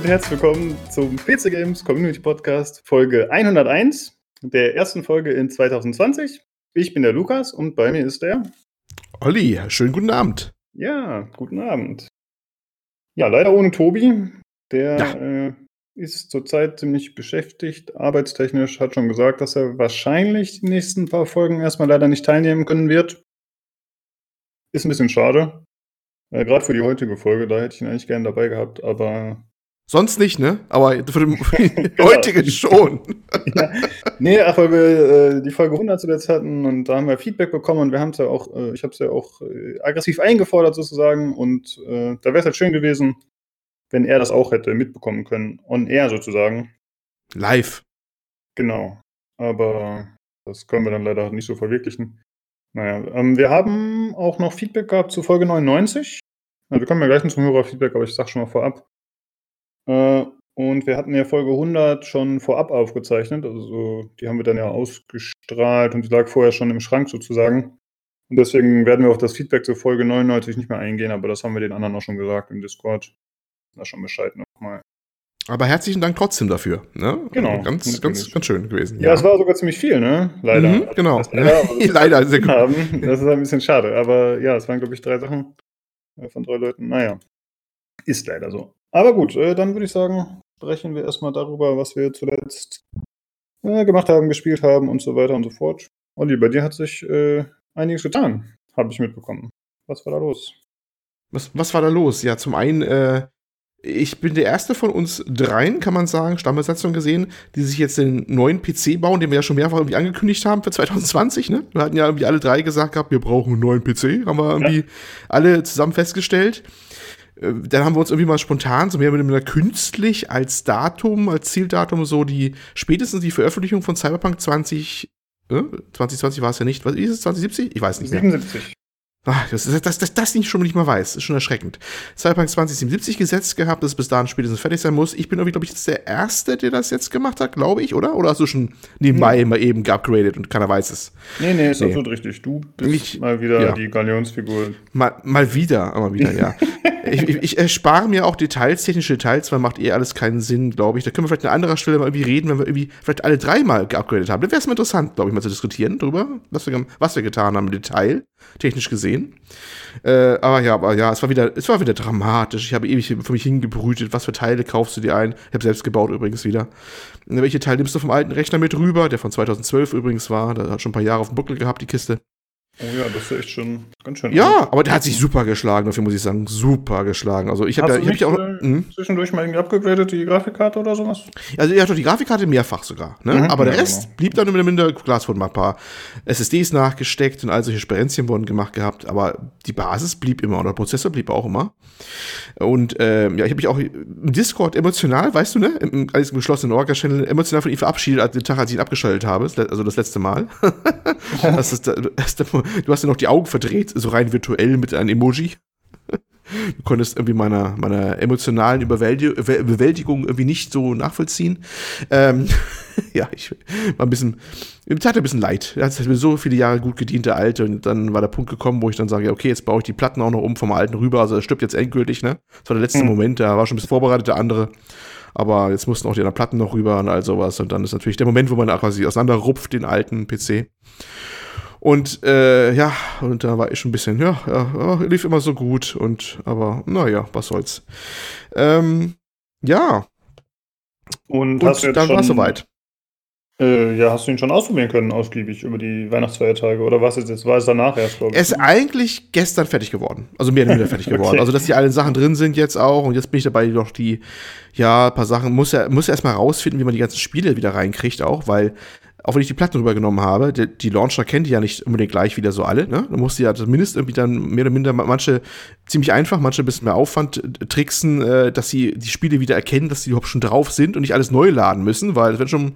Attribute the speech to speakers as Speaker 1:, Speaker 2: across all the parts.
Speaker 1: und herzlich willkommen zum PC Games Community Podcast Folge 101, der ersten Folge in 2020. Ich bin der Lukas und bei mir ist der
Speaker 2: Olli. Schönen guten Abend.
Speaker 1: Ja, guten Abend. Ja, leider ohne Tobi. Der ja. äh, ist zurzeit ziemlich beschäftigt, arbeitstechnisch, hat schon gesagt, dass er wahrscheinlich die nächsten paar Folgen erstmal leider nicht teilnehmen können wird. Ist ein bisschen schade. Äh, Gerade für die heutige Folge, da hätte ich ihn eigentlich gerne dabei gehabt, aber.
Speaker 2: Sonst nicht, ne? Aber für die genau. heutige schon.
Speaker 1: ja. Nee, ach, weil wir äh, die Folge 100 zuletzt hatten und da haben wir Feedback bekommen und wir haben es ja auch, äh, ich habe es ja auch äh, aggressiv eingefordert sozusagen und äh, da wäre es halt schön gewesen, wenn er das auch hätte mitbekommen können. On air sozusagen.
Speaker 2: Live.
Speaker 1: Genau. Aber das können wir dann leider nicht so verwirklichen. Naja, ähm, wir haben auch noch Feedback gehabt zu Folge 99. Ja, wir kommen ja gleich zum Hörerfeedback, aber ich sag schon mal vorab. Äh, und wir hatten ja Folge 100 schon vorab aufgezeichnet. Also die haben wir dann ja ausgestrahlt und die lag vorher schon im Schrank sozusagen. Und deswegen werden wir auf das Feedback zur Folge 99 nicht mehr eingehen, aber das haben wir den anderen auch schon gesagt im Discord. Da schon Bescheid nochmal.
Speaker 2: Aber herzlichen Dank trotzdem dafür. Ne?
Speaker 1: Genau.
Speaker 2: Ganz, ganz, ganz schön gewesen.
Speaker 1: Ja, ja, es war sogar ziemlich viel, ne?
Speaker 2: Leider. Mhm, genau.
Speaker 1: Das, leider, leider sehr gut. Haben. Das ist ein bisschen schade. Aber ja, es waren, glaube ich, drei Sachen äh, von drei Leuten. Naja. Ist leider so. Aber gut, äh, dann würde ich sagen, sprechen wir erstmal darüber, was wir zuletzt äh, gemacht haben, gespielt haben und so weiter und so fort. Olli, bei dir hat sich äh, einiges getan, habe ich mitbekommen. Was war da los?
Speaker 2: Was, was war da los? Ja, zum einen äh, ich bin der erste von uns dreien, kann man sagen, Stammbesatzung gesehen, die sich jetzt den neuen PC bauen, den wir ja schon mehrfach irgendwie angekündigt haben für 2020. Ne? Wir hatten ja irgendwie alle drei gesagt gehabt, wir brauchen einen neuen PC, haben wir irgendwie ja. alle zusammen festgestellt. Äh, dann haben wir uns irgendwie mal spontan, so mehr oder weniger künstlich als Datum, als Zieldatum, so die spätestens die Veröffentlichung von Cyberpunk 20, äh, 2020 war es ja nicht, was ist es, 2070? Ich weiß nicht
Speaker 1: mehr. 77.
Speaker 2: Ach, das, das, das, das nicht schon nicht mal weiß, ist schon erschreckend. Cyberpunk 2077 gesetzt gehabt, dass es bis dahin spätestens fertig sein muss. Ich bin irgendwie, glaube ich, jetzt der Erste, der das jetzt gemacht hat, glaube ich, oder? Oder hast du schon nebenbei hm. mal eben geupgradet und keiner weiß es?
Speaker 1: Nee, nee, ist nee. absolut richtig. Du bist ich, mal wieder ja. die Galionsfigur.
Speaker 2: Mal, mal wieder, mal wieder, ja. ich, ich, ich erspare mir auch Details, technische Details, weil macht eh alles keinen Sinn, glaube ich. Da können wir vielleicht an anderer Stelle mal irgendwie reden, wenn wir irgendwie vielleicht alle dreimal geupgradet haben. Dann wäre es mal interessant, glaube ich, mal zu diskutieren darüber, was wir, was wir getan haben im Detail, technisch gesehen. Äh, aber ja, aber ja, es war wieder, es war wieder dramatisch. Ich habe ewig für mich hingebrütet, was für Teile kaufst du dir ein? Ich habe selbst gebaut übrigens wieder. Welche Teile nimmst du vom alten Rechner mit rüber, der von 2012 übrigens war? Der hat schon ein paar Jahre auf dem Buckel gehabt, die Kiste.
Speaker 1: Oh ja, das ist echt schon ganz schön.
Speaker 2: Ja, aber der hat sich super geschlagen, dafür muss ich sagen. Super geschlagen. Also ich habe ja, ich hab
Speaker 1: ja auch. Äh, hm? Zwischendurch mal irgendwie abgegradet, die Grafikkarte oder sowas?
Speaker 2: Also er hat doch die Grafikkarte mehrfach sogar. Ne? Mhm, aber der ja, Rest genau. blieb dann immer minder Glas von ein paar SSDs nachgesteckt und all solche Sperenzchen wurden gemacht gehabt. Aber die Basis blieb immer und der Prozessor blieb auch immer. Und ähm, ja, ich habe mich auch im Discord emotional, weißt du, ne? Im, alles im geschlossenen Orga-Channel emotional von ihm verabschiedet, als den Tag, als ich ihn abgeschaltet habe. Also das letzte Mal. das ist, das ist, du hast ja noch die Augen verdreht, so rein virtuell mit einem Emoji. Du konntest irgendwie meiner, meiner emotionalen Überwältig Bewältigung irgendwie nicht so nachvollziehen. Ähm, ja, ich war ein bisschen, mir tat ein bisschen leid. Er hat mir so viele Jahre gut gedient, der Alte, und dann war der Punkt gekommen, wo ich dann sage, okay, jetzt baue ich die Platten auch noch um vom Alten rüber, also er stirbt jetzt endgültig, ne? Das war der letzte mhm. Moment, da war schon ein bisschen vorbereitet, der andere. Aber jetzt mussten auch die anderen Platten noch rüber und all sowas. Und dann ist natürlich der Moment, wo man quasi auseinanderrupft, den alten PC. Und äh, ja, und da war ich schon ein bisschen, ja, ja, lief immer so gut und aber naja, was soll's. Ähm, ja.
Speaker 1: Und, und
Speaker 2: dann war es soweit.
Speaker 1: Äh, ja, hast du ihn schon ausprobieren können, ausgiebig über die Weihnachtsfeiertage? Oder was ist jetzt? War es danach erst,
Speaker 2: glaube ich? Er ist eigentlich gestern fertig geworden. Also mehr oder weniger fertig geworden. okay. Also, dass die allen Sachen drin sind jetzt auch. Und jetzt bin ich dabei, noch die, ja, ein paar Sachen, muss er, muss er erstmal rausfinden, wie man die ganzen Spiele wieder reinkriegt auch, weil auch wenn ich die Platten rübergenommen habe, die, die Launcher kennt die ja nicht unbedingt gleich wieder so alle. Ne? Du musst ja zumindest irgendwie dann mehr oder minder, manche ziemlich einfach, manche ein bisschen mehr Aufwand äh, tricksen, äh, dass sie die Spiele wieder erkennen, dass die überhaupt schon drauf sind und nicht alles neu laden müssen, weil das wären schon,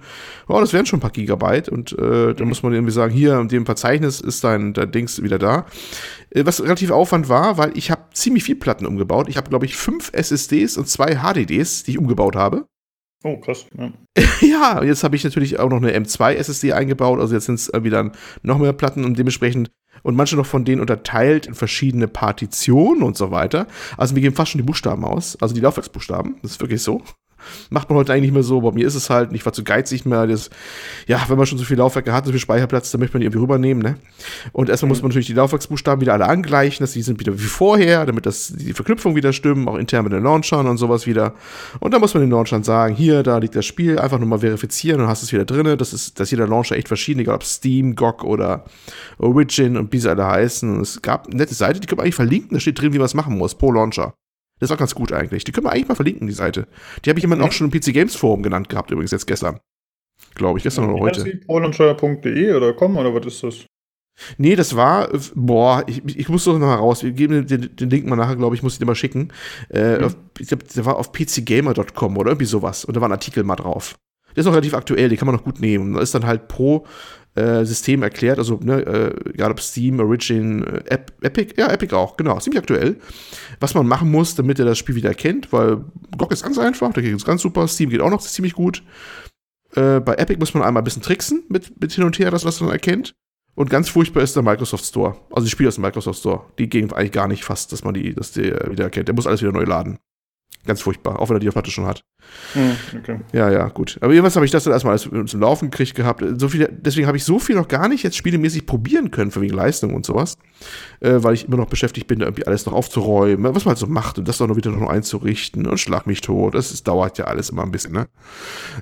Speaker 2: oh, das wären schon ein paar Gigabyte und äh, dann muss man irgendwie sagen, hier in dem Verzeichnis ist dein, dein Dings wieder da. Äh, was relativ Aufwand war, weil ich habe ziemlich viel Platten umgebaut. Ich habe, glaube ich, fünf SSDs und zwei HDDs, die ich umgebaut habe.
Speaker 1: Oh, krass. Ja,
Speaker 2: ja jetzt habe ich natürlich auch noch eine M2 SSD eingebaut. Also jetzt sind es wieder noch mehr Platten und dementsprechend und manche noch von denen unterteilt in verschiedene Partitionen und so weiter. Also wir geben fast schon die Buchstaben aus, also die Laufwerksbuchstaben. Das ist wirklich so. Macht man heute eigentlich nicht mehr so. Bei mir ist es halt, ich war zu geizig mehr. Das, ja, wenn man schon so viel Laufwerke hat, so viel Speicherplatz, dann möchte man die irgendwie rübernehmen, ne? Und erstmal mhm. muss man natürlich die Laufwerksbuchstaben wieder alle angleichen, dass die sind wieder wie vorher, damit das, die Verknüpfung wieder stimmen, auch intern mit den Launchern und sowas wieder. Und dann muss man den Launchern sagen, hier, da liegt das Spiel, einfach nur mal verifizieren und hast es wieder drin. Das ist, dass jeder Launcher echt verschieden, egal ob Steam, GOG oder Origin und wie sie alle heißen. Es gab eine nette Seite, die können wir eigentlich verlinken, da steht drin, wie man es machen muss, pro Launcher. Das ist auch ganz gut eigentlich. Die können wir eigentlich mal verlinken, die Seite. Die habe ich jemanden mhm. auch schon im PC Games Forum genannt gehabt, übrigens jetzt gestern. Glaube ich, gestern ja, oder heute.
Speaker 1: Polensteuer.de oder com oder was ist das?
Speaker 2: Nee, das war, boah, ich, ich muss doch noch mal raus. Wir geben den, den Link mal nachher, glaube ich, muss ich dir mal schicken. Äh, mhm. auf, ich glaube, der war auf pcgamer.com oder irgendwie sowas. Und da war ein Artikel mal drauf. Der ist noch relativ aktuell, den kann man noch gut nehmen. Da ist dann halt pro äh, System erklärt, also ne, äh, egal ob Steam, Origin, äh, Ep Epic, ja, Epic auch, genau, ziemlich aktuell. Was man machen muss, damit er das Spiel wieder erkennt, weil GOG ist ganz einfach, da geht es ganz super, Steam geht auch noch ziemlich gut. Äh, bei Epic muss man einmal ein bisschen tricksen mit, mit hin und her, das dann erkennt. Und ganz furchtbar ist der Microsoft Store. Also die Spiele aus dem Microsoft Store. Die gehen eigentlich gar nicht fast, dass man die, dass der wieder erkennt. Der muss alles wieder neu laden. Ganz furchtbar, auch wenn er die auf Platte schon hat. Hm, okay. Ja, ja, gut. Aber irgendwas habe ich das dann erstmal alles zum Laufen gekriegt gehabt. So viel, deswegen habe ich so viel noch gar nicht jetzt spielemäßig probieren können, für wegen Leistung und sowas. Äh, weil ich immer noch beschäftigt bin, irgendwie alles noch aufzuräumen, was man halt so macht und das dann noch wieder noch einzurichten und schlag mich tot. Das, das dauert ja alles immer ein bisschen, ne?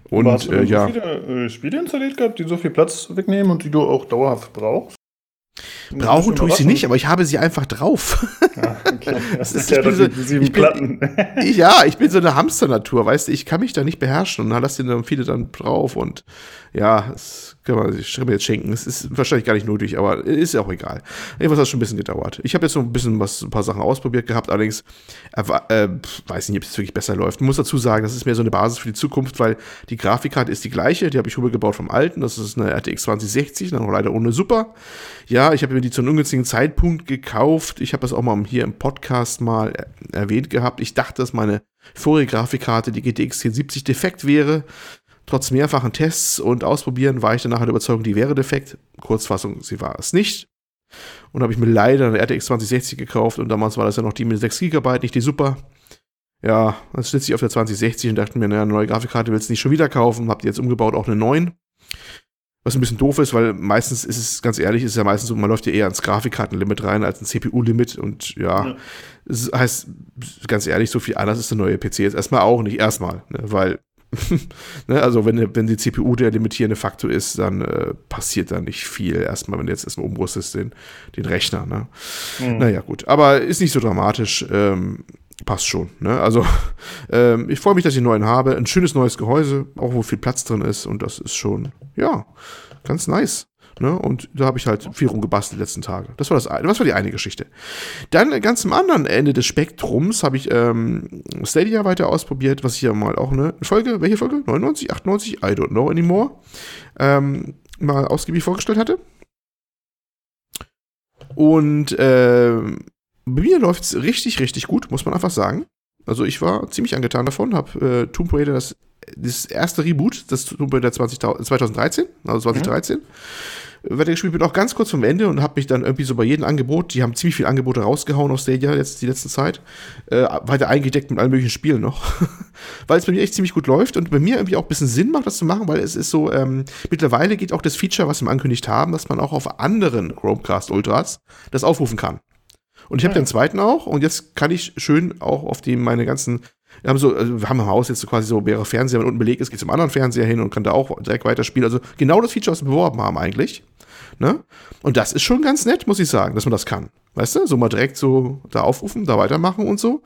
Speaker 1: Und hast du äh, ja. so viele äh, Spiele installiert gehabt, die so viel Platz wegnehmen und die du auch dauerhaft brauchst?
Speaker 2: Brauchen tue ich sie nicht, aber ich habe sie einfach drauf. Ja, okay. Das ist, ja so, sieben Platten. Ich, ja, ich bin so eine Hamsternatur, weißt du, ich kann mich da nicht beherrschen und dann lasse dann viele dann drauf und ja, es kann man sich jetzt schenken. Es ist wahrscheinlich gar nicht nötig, aber ist ja auch egal. Irgendwas hat schon ein bisschen gedauert. Ich habe jetzt so ein bisschen was, ein paar Sachen ausprobiert gehabt, allerdings äh, äh, weiß nicht, ob es wirklich besser läuft. Muss dazu sagen, das ist mehr so eine Basis für die Zukunft, weil die Grafikkarte ist die gleiche, die habe ich rübergebaut vom alten. Das ist eine RTX 2060, dann leider ohne Super. Ja, ich habe mir die zu einem ungünstigen Zeitpunkt gekauft. Ich habe das auch mal hier im Podcast mal erwähnt gehabt. Ich dachte, dass meine vorige Grafikkarte, die GTX 1070, defekt wäre. Trotz mehrfachen Tests und Ausprobieren war ich danach der Überzeugung, die wäre defekt. Kurzfassung, sie war es nicht. Und habe ich mir leider eine RTX 2060 gekauft und damals war das ja noch die mit 6 GB, nicht die Super. Ja, dann sitze ich auf der 2060 und dachte mir, naja, eine neue Grafikkarte willst du nicht schon wieder kaufen. Hab die jetzt umgebaut, auch eine 9. Was ein bisschen doof ist, weil meistens ist es, ganz ehrlich, ist es ja meistens so, man läuft ja eher ans Grafikkartenlimit rein als ein CPU-Limit und ja, ja. das heißt, ganz ehrlich, so viel anders ist der neue PC jetzt erstmal auch nicht, erstmal, ne, weil ne, also wenn, wenn die CPU der limitierende Faktor ist, dann äh, passiert da nicht viel. Erstmal, wenn du jetzt erstmal umrüstest den, den Rechner. Ne? Mhm. Naja, gut. Aber ist nicht so dramatisch. Ähm, passt schon. Ne? Also ähm, ich freue mich, dass ich einen neuen habe. Ein schönes neues Gehäuse, auch wo viel Platz drin ist. Und das ist schon, ja, ganz nice. Ne? Und da habe ich halt viel rumgebastelt die letzten Tage. Das war, das, das war die eine Geschichte. Dann ganz am anderen Ende des Spektrums habe ich ähm, Stadia weiter ausprobiert, was ich ja mal auch eine Folge, welche Folge? 99, 98? I don't know anymore. Ähm, mal ausgiebig vorgestellt hatte. Und äh, bei mir läuft es richtig, richtig gut, muss man einfach sagen. Also ich war ziemlich angetan davon, habe äh, Tomb Raider das, das erste Reboot, das Tomb Raider 20, 2013, also 2013. Mhm weitergespielt, bin auch ganz kurz vom Ende und habe mich dann irgendwie so bei jedem Angebot, die haben ziemlich viele Angebote rausgehauen aus Stadia jetzt die letzte Zeit, äh, weiter eingedeckt mit allen möglichen Spielen noch, weil es bei mir echt ziemlich gut läuft und bei mir irgendwie auch ein bisschen Sinn macht, das zu machen, weil es ist so, ähm, mittlerweile geht auch das Feature, was wir angekündigt haben, dass man auch auf anderen Chromecast Ultras das aufrufen kann. Und ich habe ja. den zweiten auch und jetzt kann ich schön auch auf die meine ganzen wir haben so, also wir haben im Haus jetzt so quasi so mehrere Fernseher, wenn unten belegt ist, geht zum anderen Fernseher hin und kann da auch direkt weiterspielen. Also genau das Feature, was wir beworben haben eigentlich. Ne? Und das ist schon ganz nett, muss ich sagen, dass man das kann. Weißt du, so mal direkt so da aufrufen, da weitermachen und so.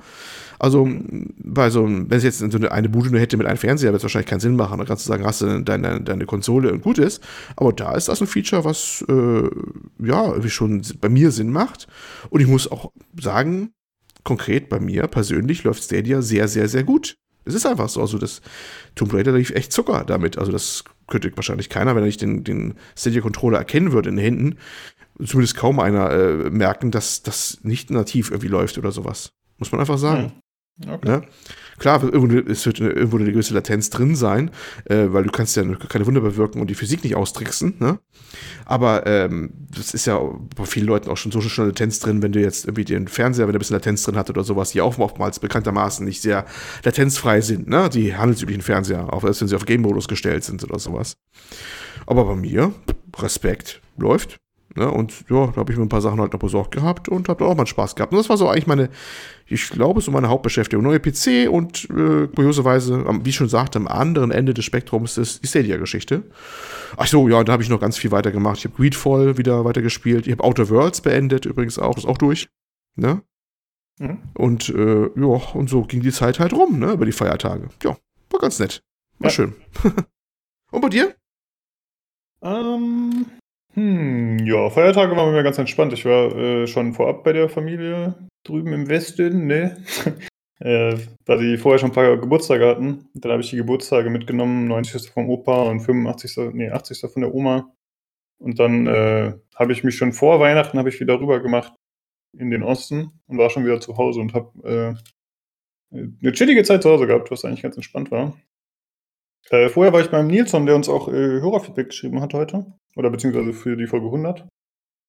Speaker 2: Also, bei so, wenn es jetzt so eine Bude nur hätte mit einem Fernseher, wird es wahrscheinlich keinen Sinn machen. Da kannst du sagen, hast du deine, deine Konsole und gut ist. Aber da ist das ein Feature, was, äh, ja, schon bei mir Sinn macht. Und ich muss auch sagen, konkret bei mir persönlich läuft Stadia sehr, sehr, sehr gut. Es ist einfach so. Also, das Tomb Raider lief echt Zucker damit. Also, das könnte wahrscheinlich keiner, wenn er nicht den, den Stadia-Controller erkennen würde in den Händen, zumindest kaum einer äh, merken, dass das nicht nativ irgendwie läuft oder sowas. Muss man einfach sagen. Okay. Ne? Klar, es wird irgendwo eine gewisse Latenz drin sein, äh, weil du kannst ja keine Wunder bewirken und die Physik nicht austricksen. Ne? Aber ähm, das ist ja bei vielen Leuten auch schon so schon Latenz drin, wenn du jetzt irgendwie den Fernseher, wenn der ein bisschen Latenz drin hat oder sowas, die auch oftmals bekanntermaßen nicht sehr latenzfrei sind, ne? die handelsüblichen Fernseher, auch wenn sie auf Game-Modus gestellt sind oder sowas. Aber bei mir, Respekt, läuft. Ne? Und ja, da habe ich mir ein paar Sachen halt noch besorgt gehabt und habe auch mal Spaß gehabt. Und das war so eigentlich meine, ich glaube, so meine Hauptbeschäftigung. Neue PC und äh, kurioserweise, wie ich schon sagte, am anderen Ende des Spektrums ist die Stadia-Geschichte. Ach so, ja, da habe ich noch ganz viel weitergemacht. Ich habe Greedfall wieder weitergespielt. Ich habe Outer Worlds beendet übrigens auch, ist auch durch. Ne? Mhm. Und äh, ja, und so ging die Zeit halt rum, ne, über die Feiertage. Ja, war ganz nett. War ja. schön. und bei dir?
Speaker 1: Ähm, hm, ja, Feiertage waren mir ganz entspannt. Ich war äh, schon vorab bei der Familie drüben im Westen, ne? äh, da die vorher schon ein paar Geburtstage hatten. Dann habe ich die Geburtstage mitgenommen, 90. vom Opa und 85. nee, 80. von der Oma. Und dann äh, habe ich mich schon vor Weihnachten habe ich wieder rüber gemacht in den Osten und war schon wieder zu Hause und habe äh, eine chillige Zeit zu Hause gehabt, was eigentlich ganz entspannt war. Äh, vorher war ich beim Nilsson, der uns auch äh, Hörerfeedback geschrieben hat heute. Oder beziehungsweise für die Folge 100.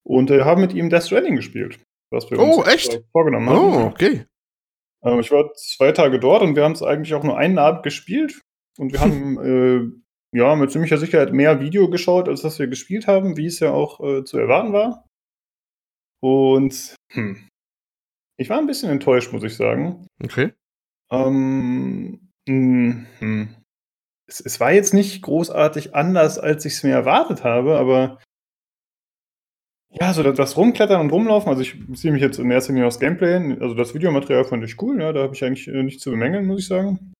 Speaker 1: Und äh, haben mit ihm Death Stranding gespielt.
Speaker 2: Was wir oh, uns echt?
Speaker 1: vorgenommen haben. Oh, okay. Ähm, ich war zwei Tage dort und wir haben es eigentlich auch nur einen Abend gespielt. Und wir haben äh, ja mit ziemlicher Sicherheit mehr Video geschaut, als dass wir gespielt haben, wie es ja auch äh, zu erwarten war. Und hm, ich war ein bisschen enttäuscht, muss ich sagen.
Speaker 2: Okay.
Speaker 1: Ähm, hm, hm es, es war jetzt nicht großartig anders, als ich es mir erwartet habe, aber ja, so das Rumklettern und Rumlaufen, also ich beziehe mich jetzt in erster Linie aufs Gameplay, also das Videomaterial fand ich cool, ja, da habe ich eigentlich äh, nichts zu bemängeln, muss ich sagen.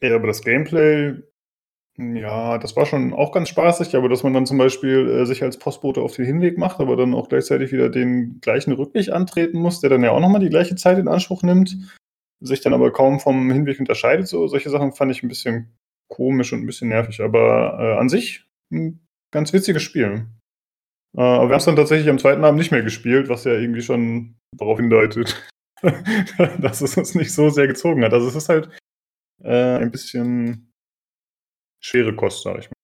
Speaker 1: Ja, aber das Gameplay, ja, das war schon auch ganz spaßig, aber dass man dann zum Beispiel äh, sich als Postbote auf den Hinweg macht, aber dann auch gleichzeitig wieder den gleichen Rückweg antreten muss, der dann ja auch nochmal die gleiche Zeit in Anspruch nimmt, sich dann aber kaum vom Hinweg unterscheidet, so solche Sachen fand ich ein bisschen komisch und ein bisschen nervig, aber äh, an sich ein ganz witziges Spiel. Äh, aber wir haben es dann tatsächlich am zweiten Abend nicht mehr gespielt, was ja irgendwie schon darauf hindeutet, dass es uns nicht so sehr gezogen hat. Also es ist halt äh, ein bisschen schwere Kost, sag ich mal.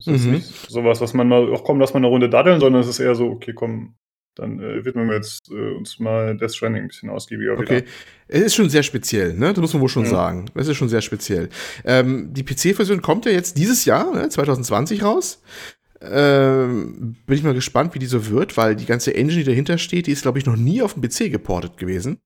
Speaker 1: Es mhm. ist nicht sowas, was man mal, auch komm, lass mal eine Runde daddeln, sondern es ist eher so, okay, komm, dann äh, widmen wir jetzt äh, uns mal Death Stranding ein bisschen ausgiebiger
Speaker 2: okay. wieder. Es ist schon sehr speziell, ne? Das muss man wohl schon ja. sagen. Es ist schon sehr speziell. Ähm, die PC-Version kommt ja jetzt dieses Jahr, ne? 2020 raus. Ähm, bin ich mal gespannt, wie die so wird, weil die ganze Engine, die dahinter steht, die ist, glaube ich, noch nie auf dem PC geportet gewesen.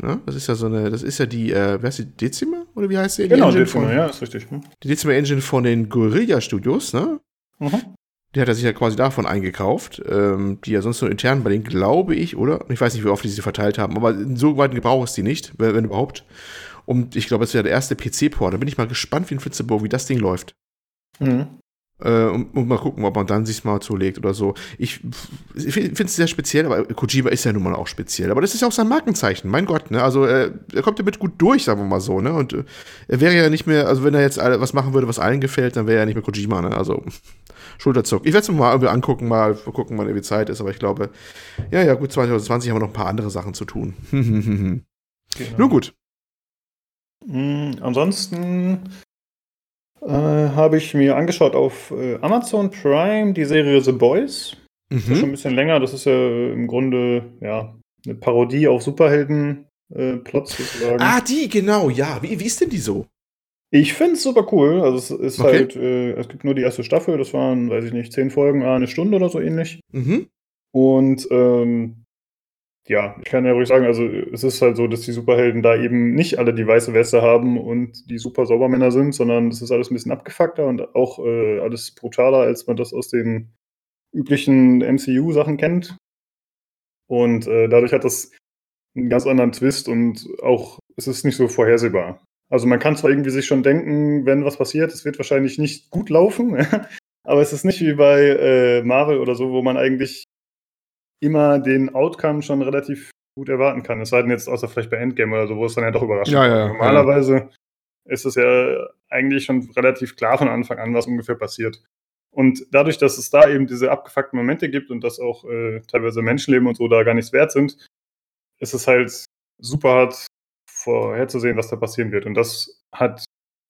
Speaker 2: Ne? Das ist ja so eine, das ist ja die, äh, wer heißt die, Dezima? Oder wie heißt die?
Speaker 1: Genau, die Dezima, von, ja, ist richtig.
Speaker 2: Ne? Die Dezima Engine von den Guerilla Studios, ne? Mhm. Die hat er sich ja quasi davon eingekauft, ähm, die ja sonst nur intern bei denen, glaube ich, oder? Ich weiß nicht, wie oft die sie verteilt haben, aber so weit Gebrauch ist die nicht, wenn, wenn überhaupt. Und ich glaube, es wäre der erste PC-Port. Da bin ich mal gespannt wie ein Flitzebow, wie das Ding läuft. Mhm. Äh, und, und, mal gucken, ob man dann sich mal zulegt oder so. Ich, ich finde es sehr speziell, aber Kojima ist ja nun mal auch speziell. Aber das ist ja auch sein Markenzeichen, mein Gott, ne? Also äh, er kommt damit gut durch, sagen wir mal so, ne? Und äh, er wäre ja nicht mehr, also wenn er jetzt was machen würde, was allen gefällt, dann wäre er ja nicht mehr Kojima, ne? Also Schulterzuck. Ich werde es mir mal irgendwie angucken, mal gucken, wann irgendwie Zeit ist, aber ich glaube, ja, ja, gut, 2020 haben wir noch ein paar andere Sachen zu tun. genau. Nun gut.
Speaker 1: Mhm, ansonsten äh, habe ich mir angeschaut auf äh, Amazon Prime die Serie The Boys. Mhm. Das ist schon ein bisschen länger. Das ist ja im Grunde ja, eine Parodie auf Superhelden-Plots
Speaker 2: äh, sozusagen. Ah, die, genau, ja. Wie, wie ist denn die so?
Speaker 1: Ich finde es super cool. Also es ist okay. halt, äh, es gibt nur die erste Staffel, das waren, weiß ich nicht, zehn Folgen, eine Stunde oder so ähnlich. Mhm. Und ähm, ja, ich kann ja ruhig sagen, also es ist halt so, dass die Superhelden da eben nicht alle die weiße Weste haben und die super Saubermänner sind, sondern es ist alles ein bisschen abgefuckter und auch äh, alles brutaler, als man das aus den üblichen MCU-Sachen kennt. Und äh, dadurch hat das einen ganz anderen Twist und auch es ist nicht so vorhersehbar. Also man kann zwar irgendwie sich schon denken, wenn was passiert, es wird wahrscheinlich nicht gut laufen, aber es ist nicht wie bei äh, Marvel oder so, wo man eigentlich immer den Outcome schon relativ gut erwarten kann. Es sei denn jetzt außer vielleicht bei Endgame oder so, wo es dann ja doch überraschend
Speaker 2: ja, ja,
Speaker 1: Normalerweise ja. ist es ja eigentlich schon relativ klar von Anfang an, was ungefähr passiert. Und dadurch, dass es da eben diese abgefuckten Momente gibt und dass auch äh, teilweise Menschenleben und so da gar nichts wert sind, ist es halt super hart vorherzusehen, was da passieren wird. Und das hat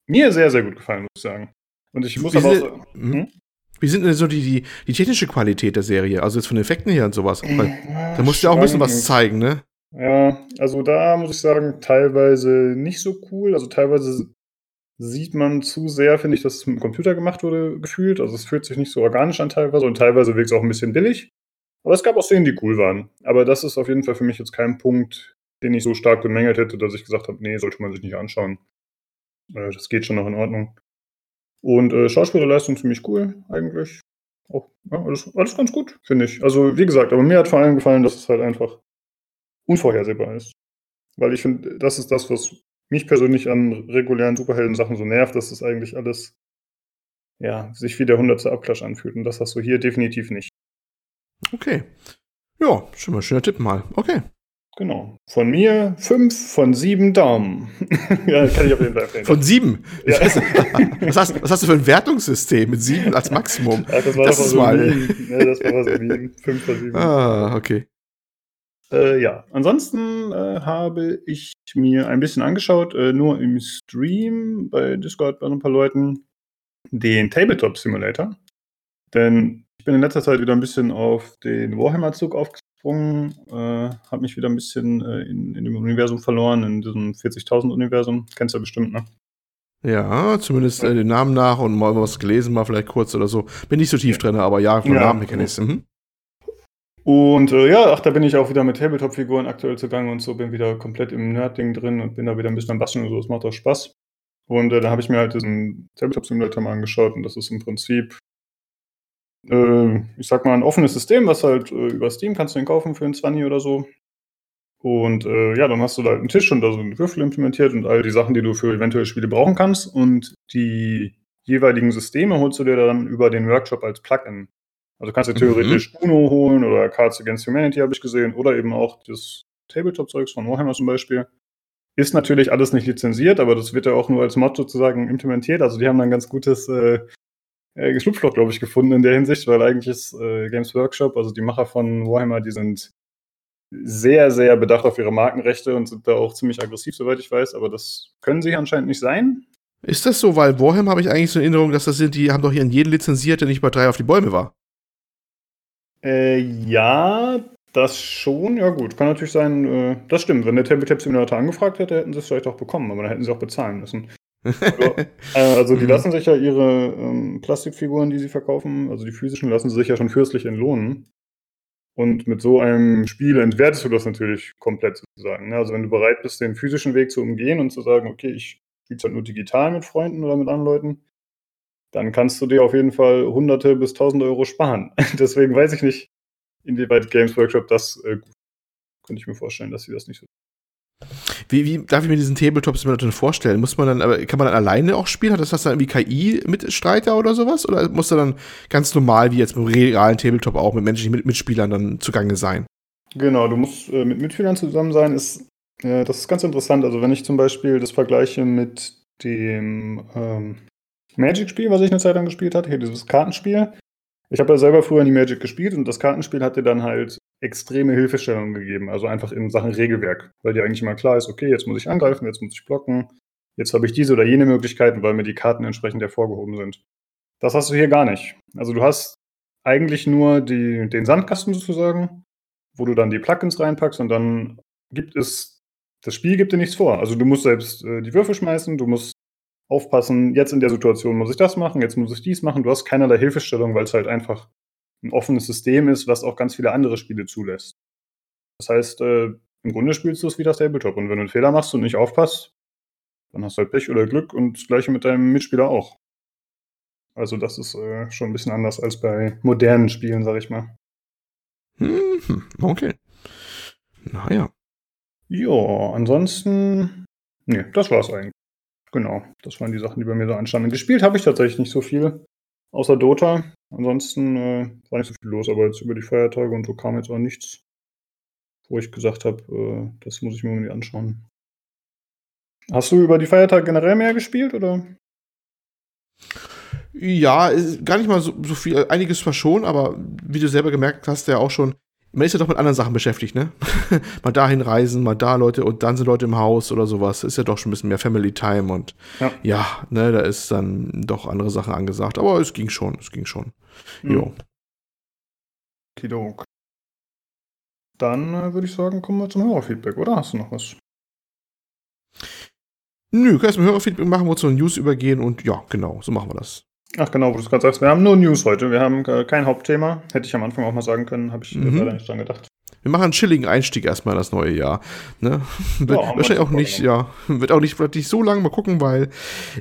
Speaker 1: mir sehr, sehr gut gefallen, muss ich sagen. Und ich muss Wie aber auch.
Speaker 2: Hm? Wie sind denn so die, die, die, technische Qualität der Serie? Also jetzt von Effekten her und sowas. Weil, da musst du ja auch ein bisschen was zeigen, ne?
Speaker 1: Ja, also da muss ich sagen, teilweise nicht so cool. Also teilweise sieht man zu sehr, finde ich, dass es mit dem Computer gemacht wurde, gefühlt. Also es fühlt sich nicht so organisch an teilweise und teilweise wirkt es auch ein bisschen billig. Aber es gab auch Szenen, die cool waren. Aber das ist auf jeden Fall für mich jetzt kein Punkt, den ich so stark bemängelt hätte, dass ich gesagt habe, nee, sollte man sich nicht anschauen. Äh, das geht schon noch in Ordnung. Und äh, Schauspielerleistung ziemlich cool, eigentlich. Auch, ja, alles, alles ganz gut, finde ich. Also, wie gesagt, aber mir hat vor allem gefallen, dass es halt einfach unvorhersehbar ist. Weil ich finde, das ist das, was mich persönlich an regulären Superhelden-Sachen so nervt, dass es eigentlich alles, ja, sich wie der hundertste Abklatsch anfühlt. Und das hast du hier definitiv nicht.
Speaker 2: Okay. Ja, schon mal schöner Tipp mal. Okay.
Speaker 1: Genau. Von mir fünf von sieben Daumen.
Speaker 2: ja, kann ich auf jeden Fall empfehlen. Von sieben? Ja. was, hast, was, hast, du für ein Wertungssystem mit sieben als Maximum? Ja, das war das ist so mal. Ja, das war so sieben. Fünf von sieben. Ah, okay.
Speaker 1: Äh, ja, ansonsten äh, habe ich mir ein bisschen angeschaut, äh, nur im Stream bei Discord bei ein paar Leuten, den Tabletop Simulator. Denn ich bin in letzter Zeit wieder ein bisschen auf den Warhammer-Zug aufgesprungen, äh, habe mich wieder ein bisschen äh, in, in, dem Universum verloren, in diesem 40.000-Universum. Kennst du ja bestimmt, ne?
Speaker 2: Ja, zumindest äh, den Namen nach und mal was gelesen, mal vielleicht kurz oder so. Bin nicht so tief drin, aber ja, von ja, Namen kenne ich es. Mhm.
Speaker 1: Und äh, ja, ach, da bin ich auch wieder mit Tabletop-Figuren aktuell zugange und so, bin wieder komplett im Nerd-Ding drin und bin da wieder ein bisschen am Basteln und so, das macht auch Spaß. Und äh, da habe ich mir halt diesen Tabletop-Simulator mal angeschaut und das ist im Prinzip äh, ich sag mal, ein offenes System, was halt äh, über Steam kannst du den kaufen für einen 20 oder so. Und äh, ja, dann hast du da halt einen Tisch und da so einen Würfel implementiert und all die Sachen, die du für eventuelle Spiele brauchen kannst. Und die jeweiligen Systeme holst du dir dann über den Workshop als Plugin. Also kannst du mhm. theoretisch mhm. UNO holen oder Cards Against Humanity habe ich gesehen oder eben auch das Tabletop-Zeugs von Warhammer zum Beispiel. Ist natürlich alles nicht lizenziert, aber das wird ja auch nur als Mod sozusagen implementiert. Also die haben dann ganz gutes äh, äh, Schlupfloch, glaube ich, gefunden in der Hinsicht, weil eigentlich ist äh, Games Workshop, also die Macher von Warhammer, die sind sehr, sehr bedacht auf ihre Markenrechte und sind da auch ziemlich aggressiv, soweit ich weiß, aber das können sie anscheinend nicht sein.
Speaker 2: Ist das so? Weil Warhammer habe ich eigentlich so in Erinnerung, dass das sind, die haben doch hier jeden lizenziert, der nicht bei drei auf die Bäume war.
Speaker 1: Äh, ja, das schon. Ja, gut. Kann natürlich sein, äh, das stimmt. Wenn der Tabletop Simulator angefragt hätte, hätten sie es vielleicht auch bekommen, aber dann hätten sie auch bezahlen müssen. Also, also die mhm. lassen sich ja ihre ähm, Plastikfiguren, die sie verkaufen, also die physischen, lassen sie sich ja schon fürstlich entlohnen. Und mit so einem Spiel entwertest du das natürlich komplett sozusagen. Ne? Also wenn du bereit bist, den physischen Weg zu umgehen und zu sagen, okay, ich spiele es halt nur digital mit Freunden oder mit anderen Leuten, dann kannst du dir auf jeden Fall hunderte bis tausende Euro sparen. Deswegen weiß ich nicht, inwieweit Games Workshop das äh, könnte ich mir vorstellen, dass sie das nicht so
Speaker 2: wie, wie darf ich mir diesen Tabletop-Simulator vorstellen? Muss man dann, aber kann man dann alleine auch spielen? Hat das dann irgendwie KI-Mitstreiter oder sowas? Oder muss er dann ganz normal, wie jetzt beim realen Tabletop auch, mit menschlichen Mitspielern dann zugange sein?
Speaker 1: Genau, du musst äh, mit Mitspielern zusammen sein. Ist, äh, das ist ganz interessant. Also, wenn ich zum Beispiel das vergleiche mit dem ähm, Magic-Spiel, was ich eine Zeit lang gespielt hatte, hier dieses Kartenspiel. Ich habe ja selber früher nie Magic gespielt und das Kartenspiel hatte dann halt extreme Hilfestellungen gegeben, also einfach in Sachen Regelwerk, weil dir eigentlich immer klar ist, okay, jetzt muss ich angreifen, jetzt muss ich blocken, jetzt habe ich diese oder jene Möglichkeiten, weil mir die Karten entsprechend hervorgehoben sind. Das hast du hier gar nicht. Also du hast eigentlich nur die, den Sandkasten sozusagen, wo du dann die Plugins reinpackst und dann gibt es, das Spiel gibt dir nichts vor. Also du musst selbst äh, die Würfel schmeißen, du musst aufpassen, jetzt in der Situation muss ich das machen, jetzt muss ich dies machen. Du hast keinerlei Hilfestellung, weil es halt einfach ein offenes System ist, was auch ganz viele andere Spiele zulässt. Das heißt, äh, im Grunde spielst du es wie das Tabletop. Und wenn du einen Fehler machst und nicht aufpasst, dann hast du halt Pech oder Glück und das gleiche mit deinem Mitspieler auch. Also das ist äh, schon ein bisschen anders als bei modernen Spielen, sag ich mal.
Speaker 2: Hm, okay. Naja.
Speaker 1: Ja, ansonsten. Nee, das war's eigentlich. Genau, das waren die Sachen, die bei mir so anstanden. Gespielt habe ich tatsächlich nicht so viel, außer Dota. Ansonsten äh, war nicht so viel los, aber jetzt über die Feiertage und so kam jetzt auch nichts, wo ich gesagt habe, äh, das muss ich mir irgendwie anschauen. Hast du über die Feiertage generell mehr gespielt oder?
Speaker 2: Ja, gar nicht mal so, so viel, einiges zwar schon, aber wie du selber gemerkt hast, ja auch schon, man ist ja doch mit anderen Sachen beschäftigt, ne? mal dahin reisen, mal da Leute und dann sind Leute im Haus oder sowas. Ist ja doch schon ein bisschen mehr Family Time und ja, ja ne, da ist dann doch andere Sachen angesagt. Aber es ging schon, es ging schon. Mhm. Jo.
Speaker 1: Kidok. Dann äh, würde ich sagen, kommen wir zum Hörerfeedback, oder? Hast du noch was?
Speaker 2: Nö, kannst du Hörerfeedback machen, wir zur News übergehen und ja, genau, so machen wir das.
Speaker 1: Ach genau, wo du es gerade sagst, wir haben nur News heute. Wir haben äh, kein Hauptthema. Hätte ich am Anfang auch mal sagen können, habe ich mhm. leider nicht dran gedacht.
Speaker 2: Wir machen einen chilligen Einstieg erstmal in das neue Jahr. Ne? Ja, Wahrscheinlich auch nicht, ja. Wird auch nicht, wird nicht so lange mal gucken, weil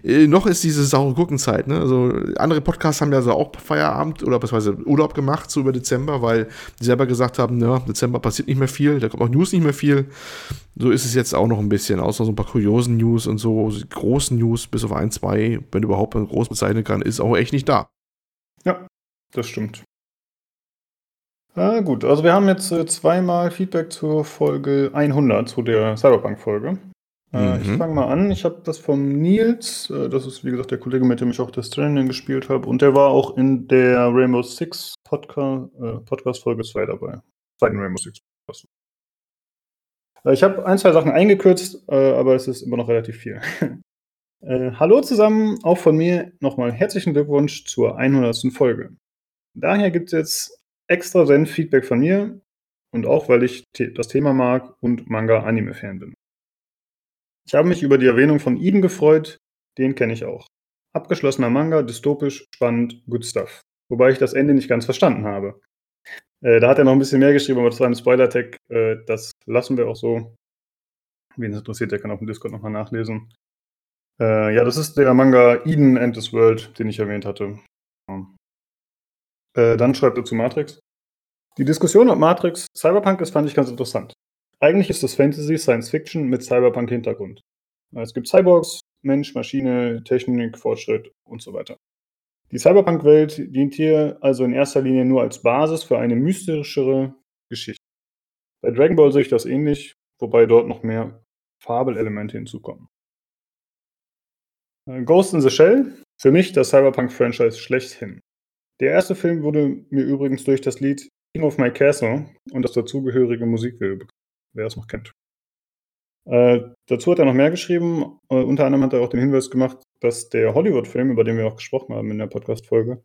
Speaker 2: äh, noch ist diese saure Gurkenzeit. Ne? Also andere Podcasts haben ja so auch Feierabend oder beziehungsweise Urlaub gemacht, so über Dezember, weil die selber gesagt haben, ja, Dezember passiert nicht mehr viel, da kommt auch News nicht mehr viel. So ist es jetzt auch noch ein bisschen, außer so ein paar kuriosen News und so, großen News, bis auf ein, zwei, wenn überhaupt man groß bezeichnen kann, ist auch echt nicht da.
Speaker 1: Ja, das stimmt. Ah, gut, also wir haben jetzt äh, zweimal Feedback zur Folge 100, zu der Cyberpunk-Folge. Äh, Ich mhm. fange mal an. Ich habe das vom Nils, äh, das ist wie gesagt der Kollege, mit dem ich auch das Stranding gespielt habe. Und der war auch in der Rainbow Six Podca äh, Podcast-Folge 2 dabei. Zweiten Rainbow Six Podcast. Äh, ich habe ein, zwei Sachen eingekürzt, äh, aber es ist immer noch relativ viel. Hallo zusammen, auch von mir nochmal herzlichen Glückwunsch zur 100. Folge. Daher gibt es jetzt extra Senf-Feedback von mir und auch, weil ich das Thema mag und Manga-Anime-Fan bin. Ich habe mich über die Erwähnung von Eden gefreut, den kenne ich auch. Abgeschlossener Manga, dystopisch, spannend, good stuff. Wobei ich das Ende nicht ganz verstanden habe. Äh, da hat er noch ein bisschen mehr geschrieben, aber das war ein Spoiler-Tag. Äh, das lassen wir auch so. Wen es interessiert, der kann auf dem Discord nochmal nachlesen. Äh, ja, das ist der Manga Eden and this World, den ich erwähnt hatte. Äh, dann schreibt er zu Matrix. Die Diskussion ob Matrix Cyberpunk ist, fand ich ganz interessant. Eigentlich ist das Fantasy Science Fiction mit Cyberpunk-Hintergrund. Es gibt Cyborgs, Mensch, Maschine, Technik, Fortschritt und so weiter. Die Cyberpunk-Welt dient hier also in erster Linie nur als Basis für eine mystischere Geschichte. Bei Dragon Ball sehe ich das ähnlich, wobei dort noch mehr Fabelelemente hinzukommen. Äh, Ghost in the Shell, für mich das Cyberpunk-Franchise schlechthin. Der erste Film wurde mir übrigens durch das Lied King of My Castle und das dazugehörige Musikvideo bekannt, wer es noch kennt. Äh, dazu hat er noch mehr geschrieben. Äh, unter anderem hat er auch den Hinweis gemacht, dass der Hollywood-Film, über den wir auch gesprochen haben in der Podcast-Folge,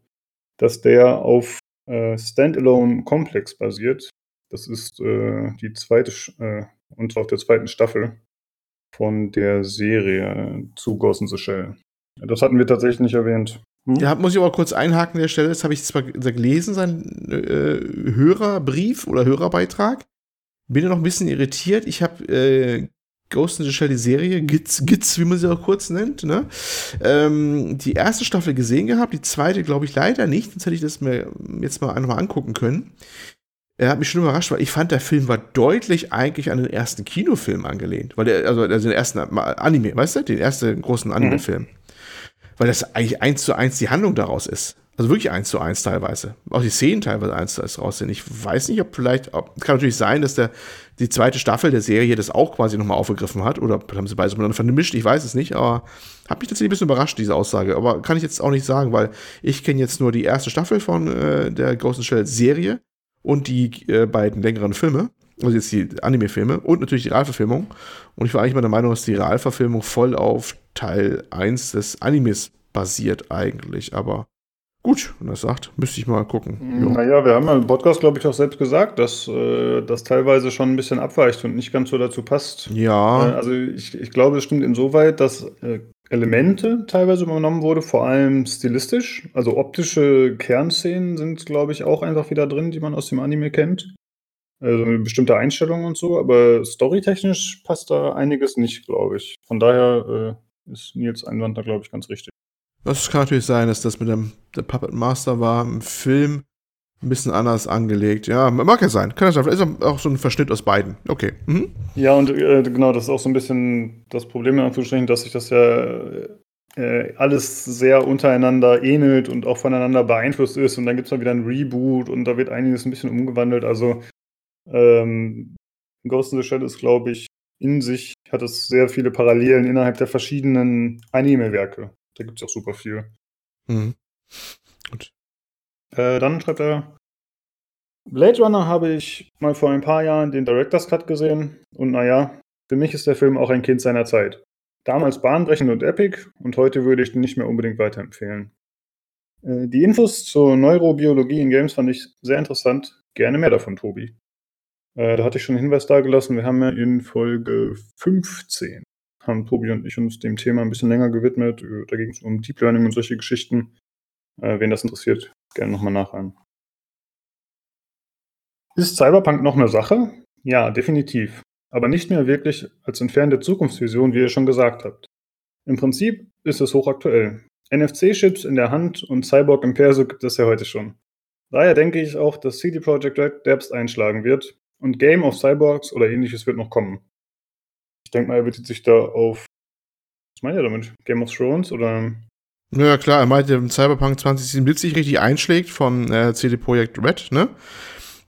Speaker 1: dass der auf äh, Standalone Complex basiert. Das ist äh, die zweite äh, und auf der zweiten Staffel von der Serie zu Ghost in the Shell. Das hatten wir tatsächlich nicht erwähnt.
Speaker 2: Hm? Ja, muss ich aber kurz einhaken an der Stelle. Das habe ich zwar gelesen, sein äh, Hörerbrief oder Hörerbeitrag. Bin ja noch ein bisschen irritiert. Ich habe äh, Ghost in the Shell, die Serie, Gitz, Gitz, wie man sie auch kurz nennt, ne? Ähm, die erste Staffel gesehen gehabt, die zweite glaube ich leider nicht, sonst hätte ich das mir jetzt mal einmal angucken können. Er hat mich schon überrascht, weil ich fand, der Film war deutlich eigentlich an den ersten Kinofilm angelehnt. Weil der, also, also den ersten Anime, weißt du, den ersten großen mhm. Anime-Film. Mhm weil das eigentlich eins zu eins die Handlung daraus ist. Also wirklich eins zu eins teilweise. Auch die Szenen teilweise eins zu eins raus sind. Ich weiß nicht, ob vielleicht, ob, kann natürlich sein, dass der, die zweite Staffel der Serie das auch quasi nochmal aufgegriffen hat oder haben sie beides miteinander vermischt, ich weiß es nicht, aber hat mich tatsächlich ein bisschen überrascht, diese Aussage. Aber kann ich jetzt auch nicht sagen, weil ich kenne jetzt nur die erste Staffel von äh, der Ghost in Shell Serie und die äh, beiden längeren Filme. Also jetzt die Anime-Filme und natürlich die Realverfilmung. Und ich war eigentlich mal der Meinung, dass die Realverfilmung voll auf Teil 1 des Animes basiert eigentlich, aber gut, wenn er sagt, müsste ich mal gucken.
Speaker 1: Jo. Naja, wir haben ja im Podcast, glaube ich, auch selbst gesagt, dass äh, das teilweise schon ein bisschen abweicht und nicht ganz so dazu passt.
Speaker 2: Ja.
Speaker 1: Äh, also ich, ich glaube, es stimmt insoweit, dass äh, Elemente teilweise übernommen wurde, vor allem stilistisch. Also optische Kernszenen sind, glaube ich, auch einfach wieder drin, die man aus dem Anime kennt. Also eine bestimmte Einstellung und so, aber storytechnisch passt da einiges nicht, glaube ich. Von daher äh, ist Nils Einwand da, glaube ich, ganz richtig.
Speaker 2: Das kann natürlich sein, dass das mit dem Puppet Master war im Film ein bisschen anders angelegt. Ja, mag ja sein. Kann ja sein. Vielleicht ist auch so ein Verschnitt aus beiden. Okay. Mhm.
Speaker 1: Ja, und äh, genau, das ist auch so ein bisschen das Problem in Anführungsstrichen, dass sich das ja äh, alles sehr untereinander ähnelt und auch voneinander beeinflusst ist. Und dann gibt es mal wieder ein Reboot und da wird einiges ein bisschen umgewandelt. Also ähm, Ghost in the Shell ist, glaube ich, in sich hat es sehr viele Parallelen innerhalb der verschiedenen Anime-Werke. Da gibt es auch super viel. Mhm. Gut. Äh, dann schreibt er, Blade Runner habe ich mal vor ein paar Jahren den Director's Cut gesehen und naja, für mich ist der Film auch ein Kind seiner Zeit. Damals bahnbrechend und epic und heute würde ich den nicht mehr unbedingt weiterempfehlen. Äh, die Infos zur Neurobiologie in Games fand ich sehr interessant. Gerne mehr davon, Tobi. Äh, da hatte ich schon einen Hinweis dagelassen. Wir haben ja in Folge 15 haben Tobi und ich uns dem Thema ein bisschen länger gewidmet. Äh, da ging es um Deep Learning und solche Geschichten. wen das interessiert, gerne nochmal nachhören. Ist Cyberpunk noch eine Sache? Ja, definitiv. Aber nicht mehr wirklich als entfernte Zukunftsvision, wie ihr schon gesagt habt. Im Prinzip ist es hochaktuell. NFC-Chips in der Hand und Cyborg im Perso gibt es ja heute schon. Daher denke ich auch, dass CD Projekt Red Debs einschlagen wird und Game of Cyborgs oder ähnliches wird noch kommen. Ich denke mal, er bezieht sich da auf. Was meint er damit? Game of Thrones oder.
Speaker 2: Ja, klar, er meinte, Cyberpunk 2077 richtig einschlägt von äh, CD Projekt Red, ne?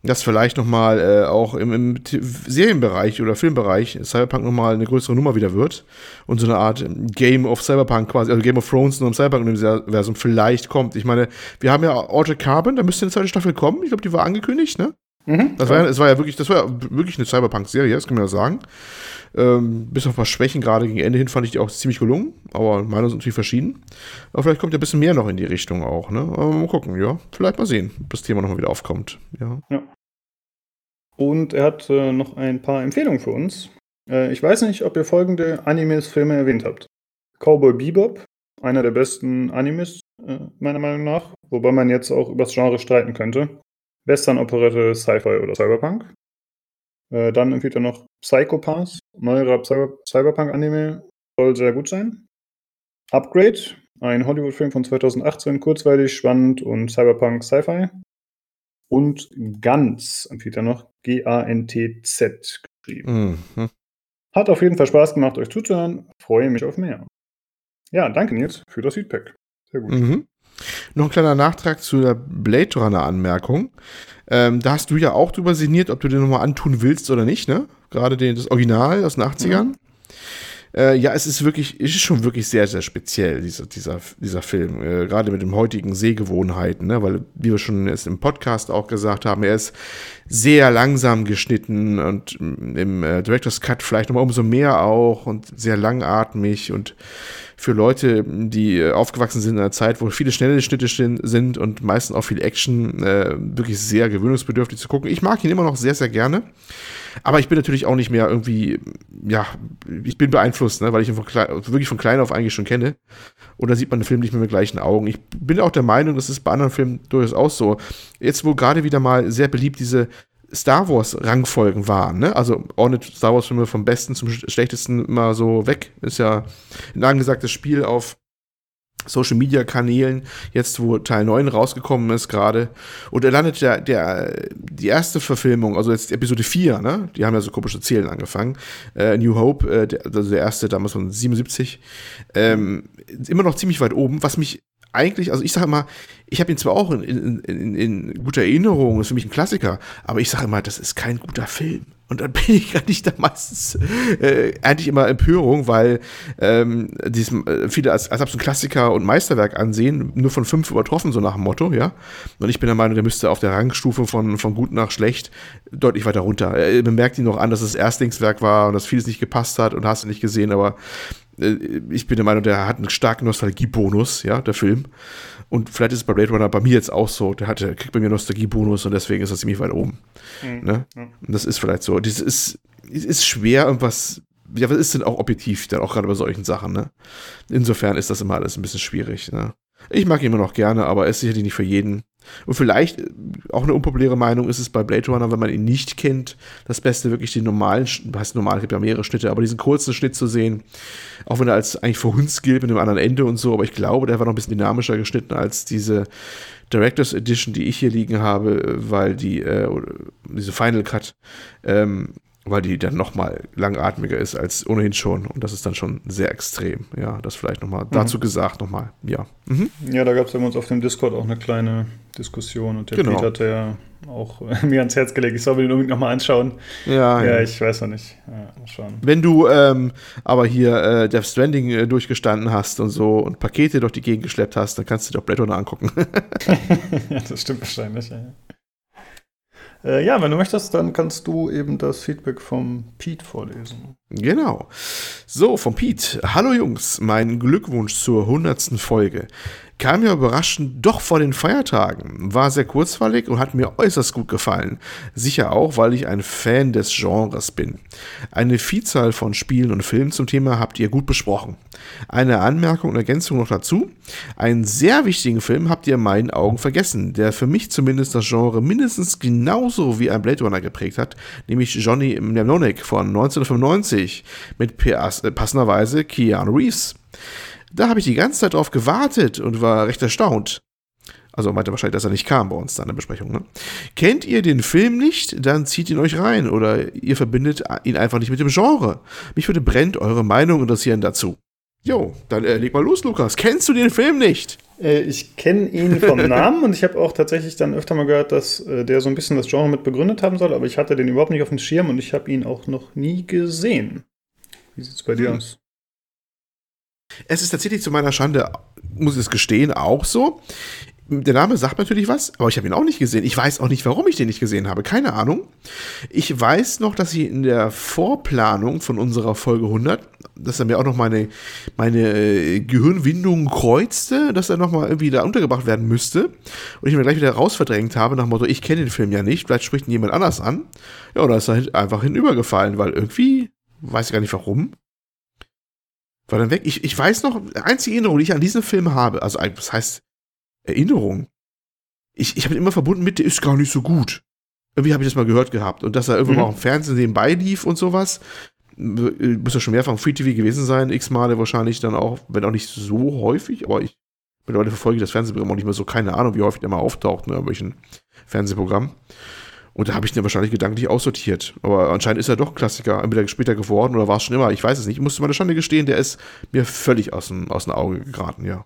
Speaker 2: dass vielleicht nochmal äh, auch im, im Serienbereich oder Filmbereich Cyberpunk nochmal eine größere Nummer wieder wird und so eine Art Game of Cyberpunk quasi, also Game of Thrones nur im Cyberpunk-Universum vielleicht kommt. Ich meine, wir haben ja Altered Carbon, da müsste eine zweite Staffel kommen. Ich glaube, die war angekündigt, ne? Mhm, das, war ja, war ja wirklich, das war ja wirklich eine Cyberpunk-Serie, das kann man ja sagen. Ähm, bis auf ein paar Schwächen gerade gegen Ende hin fand ich die auch ziemlich gelungen, aber Meinungen sind natürlich verschieden. Aber vielleicht kommt ja ein bisschen mehr noch in die Richtung auch, ne? Aber mal gucken, ja. Vielleicht mal sehen, ob das Thema nochmal wieder aufkommt. Ja. ja.
Speaker 1: Und er hat äh, noch ein paar Empfehlungen für uns. Äh, ich weiß nicht, ob ihr folgende Animes-Filme erwähnt habt. Cowboy Bebop, einer der besten Animes, äh, meiner Meinung nach, wobei man jetzt auch über das Genre streiten könnte. Western-Operette, Sci-Fi oder Cyberpunk. Äh, dann empfiehlt er noch Psychopath, neuerer Cyber Cyberpunk-Anime, soll sehr gut sein. Upgrade, ein Hollywood-Film von 2018, kurzweilig, spannend und Cyberpunk Sci-Fi. Und Ganz empfiehlt er noch, G-A-N-T-Z geschrieben. Mhm. Hat auf jeden Fall Spaß gemacht, euch zuzuhören. Freue mich auf mehr. Ja, danke Nils für das Feedback. Sehr gut. Mhm.
Speaker 2: Noch ein kleiner Nachtrag zu der Blade Runner-Anmerkung. Ähm, da hast du ja auch drüber sinniert, ob du den nochmal antun willst oder nicht, ne? Gerade den, das Original aus den 80ern. Mhm. Äh, ja, es ist wirklich, es ist schon wirklich sehr, sehr speziell, dieser, dieser, dieser Film. Äh, gerade mit den heutigen Sehgewohnheiten, ne? weil, wie wir schon jetzt im Podcast auch gesagt haben, er ist sehr langsam geschnitten und im äh, Director's Cut vielleicht nochmal umso mehr auch und sehr langatmig und für Leute, die äh, aufgewachsen sind in einer Zeit, wo viele schnelle Schnitte sind und meistens auch viel Action, äh, wirklich sehr gewöhnungsbedürftig zu gucken. Ich mag ihn immer noch sehr, sehr gerne. Aber ich bin natürlich auch nicht mehr irgendwie, ja, ich bin beeinflusst, ne, weil ich ihn von klein, wirklich von klein auf eigentlich schon kenne. Und da sieht man den Film nicht mehr mit gleichen Augen. Ich bin auch der Meinung, das ist bei anderen Filmen durchaus auch so. Jetzt, wo gerade wieder mal sehr beliebt diese Star Wars Rangfolgen waren, ne? Also ordnet Star Wars Filme vom besten zum schlechtesten immer so weg. Ist ja ein angesagtes Spiel auf Social Media Kanälen, jetzt wo Teil 9 rausgekommen ist gerade. Und er landet der, der, die erste Verfilmung, also jetzt Episode 4, ne? Die haben ja so komische Zählen angefangen. Äh, New Hope, äh, der, also der erste damals von 77, ähm, immer noch ziemlich weit oben, was mich eigentlich, also ich sage immer, ich habe ihn zwar auch in, in, in, in, guter Erinnerung, ist für mich ein Klassiker, aber ich sage immer, das ist kein guter Film. Und dann bin ich eigentlich da meistens äh, eigentlich immer Empörung, weil ähm, diesem, äh, viele als, als ein Klassiker und Meisterwerk ansehen, nur von fünf übertroffen, so nach dem Motto, ja. Und ich bin der Meinung, der müsste auf der Rangstufe von, von gut nach schlecht deutlich weiter runter. Er bemerkt ihn noch an, dass es Erstlingswerk war und dass vieles nicht gepasst hat und hast du nicht gesehen, aber äh, ich bin der Meinung, der hat einen starken Nostalgiebonus, ja, der Film. Und vielleicht ist es bei Blade Runner bei mir jetzt auch so. Der, hat, der kriegt bei mir Nostalgiebonus und deswegen ist er ziemlich weit oben. Mhm. Ne? Und das ist vielleicht so. Das ist, ist schwer, irgendwas. Ja, was ist denn auch objektiv, dann auch gerade bei solchen Sachen, ne? Insofern ist das immer alles ein bisschen schwierig, ne? Ich mag ihn immer noch gerne, aber er ist sicherlich nicht für jeden. Und vielleicht, äh, auch eine unpopuläre Meinung ist es bei Blade Runner, wenn man ihn nicht kennt, das Beste wirklich den normalen, heißt normal, es gibt ja mehrere Schnitte, aber diesen kurzen Schnitt zu sehen, auch wenn er als eigentlich verhunzt gilt mit einem anderen Ende und so, aber ich glaube, der war noch ein bisschen dynamischer geschnitten als diese Director's Edition, die ich hier liegen habe, weil die, äh, diese Final Cut, ähm, weil die dann nochmal langatmiger ist als ohnehin schon. Und das ist dann schon sehr extrem. Ja, das vielleicht nochmal mhm. dazu gesagt, nochmal, ja. Mhm.
Speaker 1: Ja, da gab es ja uns auf dem Discord auch eine kleine Diskussion und der genau. Pete hatte ja auch mir ans Herz gelegt, ich soll mir den unbedingt nochmal anschauen. Ja, ja, ja, ich weiß noch nicht. Ja,
Speaker 2: mal schauen. Wenn du ähm, aber hier äh, Death Stranding äh, durchgestanden hast und so und Pakete durch die Gegend geschleppt hast, dann kannst du dir auch Blade Runner angucken.
Speaker 1: ja, das stimmt wahrscheinlich, ja. Äh, ja, wenn du möchtest, dann kannst du eben das Feedback vom Pete vorlesen.
Speaker 2: Genau. So, vom Pete. Hallo Jungs, mein Glückwunsch zur hundertsten Folge kam ja überraschend doch vor den Feiertagen. War sehr kurzweilig und hat mir äußerst gut gefallen. Sicher auch, weil ich ein Fan des Genres bin. Eine Vielzahl von Spielen und Filmen zum Thema habt ihr gut besprochen. Eine Anmerkung und Ergänzung noch dazu. Einen sehr wichtigen Film habt ihr in meinen Augen vergessen, der für mich zumindest das Genre mindestens genauso wie ein Blade Runner geprägt hat, nämlich Johnny Mnemonic von 1995 mit passenderweise Keanu Reeves. Da habe ich die ganze Zeit drauf gewartet und war recht erstaunt. Also meinte wahrscheinlich, dass er nicht kam bei uns da in der Besprechung. Ne? Kennt ihr den Film nicht, dann zieht ihn euch rein oder ihr verbindet ihn einfach nicht mit dem Genre. Mich würde brennt eure Meinung interessieren dazu. Jo, dann äh, leg mal los, Lukas. Kennst du den Film nicht?
Speaker 1: Äh, ich kenne ihn vom Namen und ich habe auch tatsächlich dann öfter mal gehört, dass äh, der so ein bisschen das Genre mit begründet haben soll, aber ich hatte den überhaupt nicht auf dem Schirm und ich habe ihn auch noch nie gesehen. Wie sieht es bei dir hm. aus?
Speaker 2: Es ist tatsächlich zu meiner Schande, muss ich es gestehen, auch so. Der Name sagt natürlich was, aber ich habe ihn auch nicht gesehen. Ich weiß auch nicht, warum ich den nicht gesehen habe. Keine Ahnung. Ich weiß noch, dass ich in der Vorplanung von unserer Folge 100, dass er mir auch noch meine, meine äh, Gehirnwindung kreuzte, dass er nochmal irgendwie da untergebracht werden müsste. Und ich mir gleich wieder rausverdrängt habe, nach dem Motto, ich kenne den Film ja nicht, vielleicht spricht ihn jemand anders an. Ja, oder ist er einfach hinübergefallen, weil irgendwie, weiß ich gar nicht warum, war dann weg. Ich, ich weiß noch, einzige Erinnerung, die ich an diesen Film habe, also was heißt Erinnerung? Ich, ich habe ihn immer verbunden mit, der ist gar nicht so gut. Irgendwie habe ich das mal gehört gehabt. Und dass er irgendwann mhm. mal im Fernsehen nebenbei lief und sowas. Muss ja schon mehrfach Free TV gewesen sein, x Male wahrscheinlich dann auch, wenn auch nicht so häufig, aber ich mittlerweile verfolge das Fernsehprogramm auch nicht mehr so, keine Ahnung, wie häufig der mal auftaucht, ne, in welchen Fernsehprogramm. Und da habe ich den wahrscheinlich gedanklich aussortiert. Aber anscheinend ist er doch Klassiker, entweder später geworden oder war es schon immer. Ich weiß es nicht. Ich musste meine Schande gestehen, der ist mir völlig aus dem, aus dem Auge geraten, ja.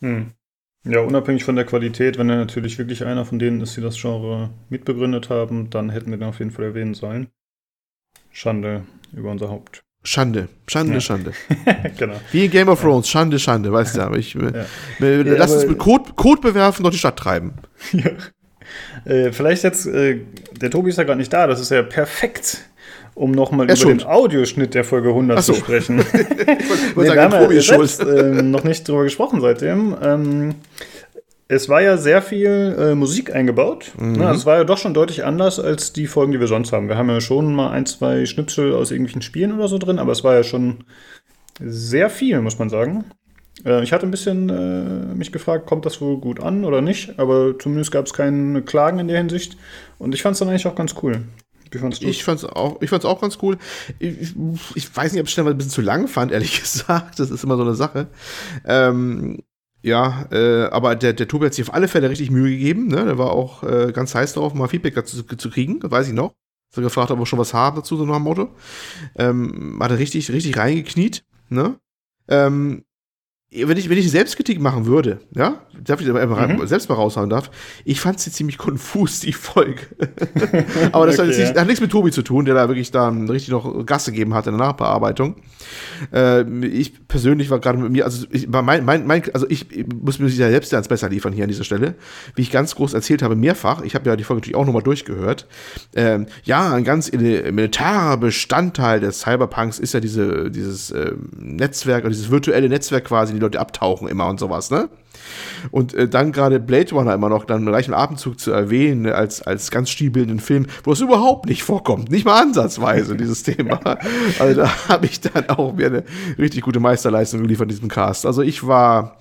Speaker 1: Hm. Ja, unabhängig von der Qualität, wenn er natürlich wirklich einer von denen ist, die das Genre mitbegründet haben, dann hätten wir den auf jeden Fall erwähnen sollen. Schande über unser Haupt.
Speaker 2: Schande, Schande, ja. Schande. genau. Wie in Game of Thrones, Schande, Schande, weißt du, aber ich ja. lass uns mit Code, Code bewerfen durch die Stadt treiben.
Speaker 1: Ja. Äh, vielleicht jetzt, äh, der Tobi ist ja gerade nicht da, das ist ja perfekt, um nochmal über schuld. den Audioschnitt der Folge 100 so. zu sprechen. nee, wir haben ja selbst, äh, noch nicht drüber gesprochen seitdem. Ähm, es war ja sehr viel äh, Musik eingebaut. Mhm. Also es war ja doch schon deutlich anders als die Folgen, die wir sonst haben. Wir haben ja schon mal ein, zwei Schnipsel aus irgendwelchen Spielen oder so drin, aber es war ja schon sehr viel, muss man sagen. Äh, ich hatte ein bisschen äh, mich gefragt, kommt das wohl gut an oder nicht, aber zumindest gab es keine Klagen in der Hinsicht und ich fand es dann eigentlich auch ganz cool.
Speaker 2: Wie fandst du Ich fand's auch, auch ganz cool. Ich, ich weiß nicht, ob ich es schnell ein bisschen zu lang fand, ehrlich gesagt. Das ist immer so eine Sache. Ähm, ja, äh, aber der, der Tobi hat sich auf alle Fälle richtig Mühe gegeben. Ne? Der war auch äh, ganz heiß darauf, mal Feedback dazu zu kriegen. Das weiß ich noch. Hat gefragt, ob wir schon was haben dazu, so nach dem Motto. Ähm, hat er richtig, richtig reingekniet. Ne? Ähm, wenn ich, wenn ich Selbstkritik machen würde, ja, darf ich aber mhm. selbst mal raushauen darf, ich fand sie ziemlich konfus, die Folge. aber das okay, hat, nicht, hat, nichts mit Tobi zu tun, der da wirklich da richtig noch Gas gegeben hat in der Nachbearbeitung. Äh, ich persönlich war gerade mit mir, also ich, mein, mein, mein, also ich, ich muss mir ja selbst ganz besser liefern hier an dieser Stelle, wie ich ganz groß erzählt habe, mehrfach, ich habe ja die Folge natürlich auch nochmal durchgehört, ähm, ja, ein ganz elementarer Bestandteil des Cyberpunks ist ja diese, dieses äh, Netzwerk, oder dieses virtuelle Netzwerk quasi, die Leute abtauchen immer und sowas, ne? Und äh, dann gerade Blade Runner immer noch dann gleich im Atemzug zu erwähnen, als, als ganz stilbildenden Film, wo es überhaupt nicht vorkommt, nicht mal ansatzweise, dieses Thema. Also da habe ich dann auch mir eine richtig gute Meisterleistung geliefert in diesem Cast. Also ich war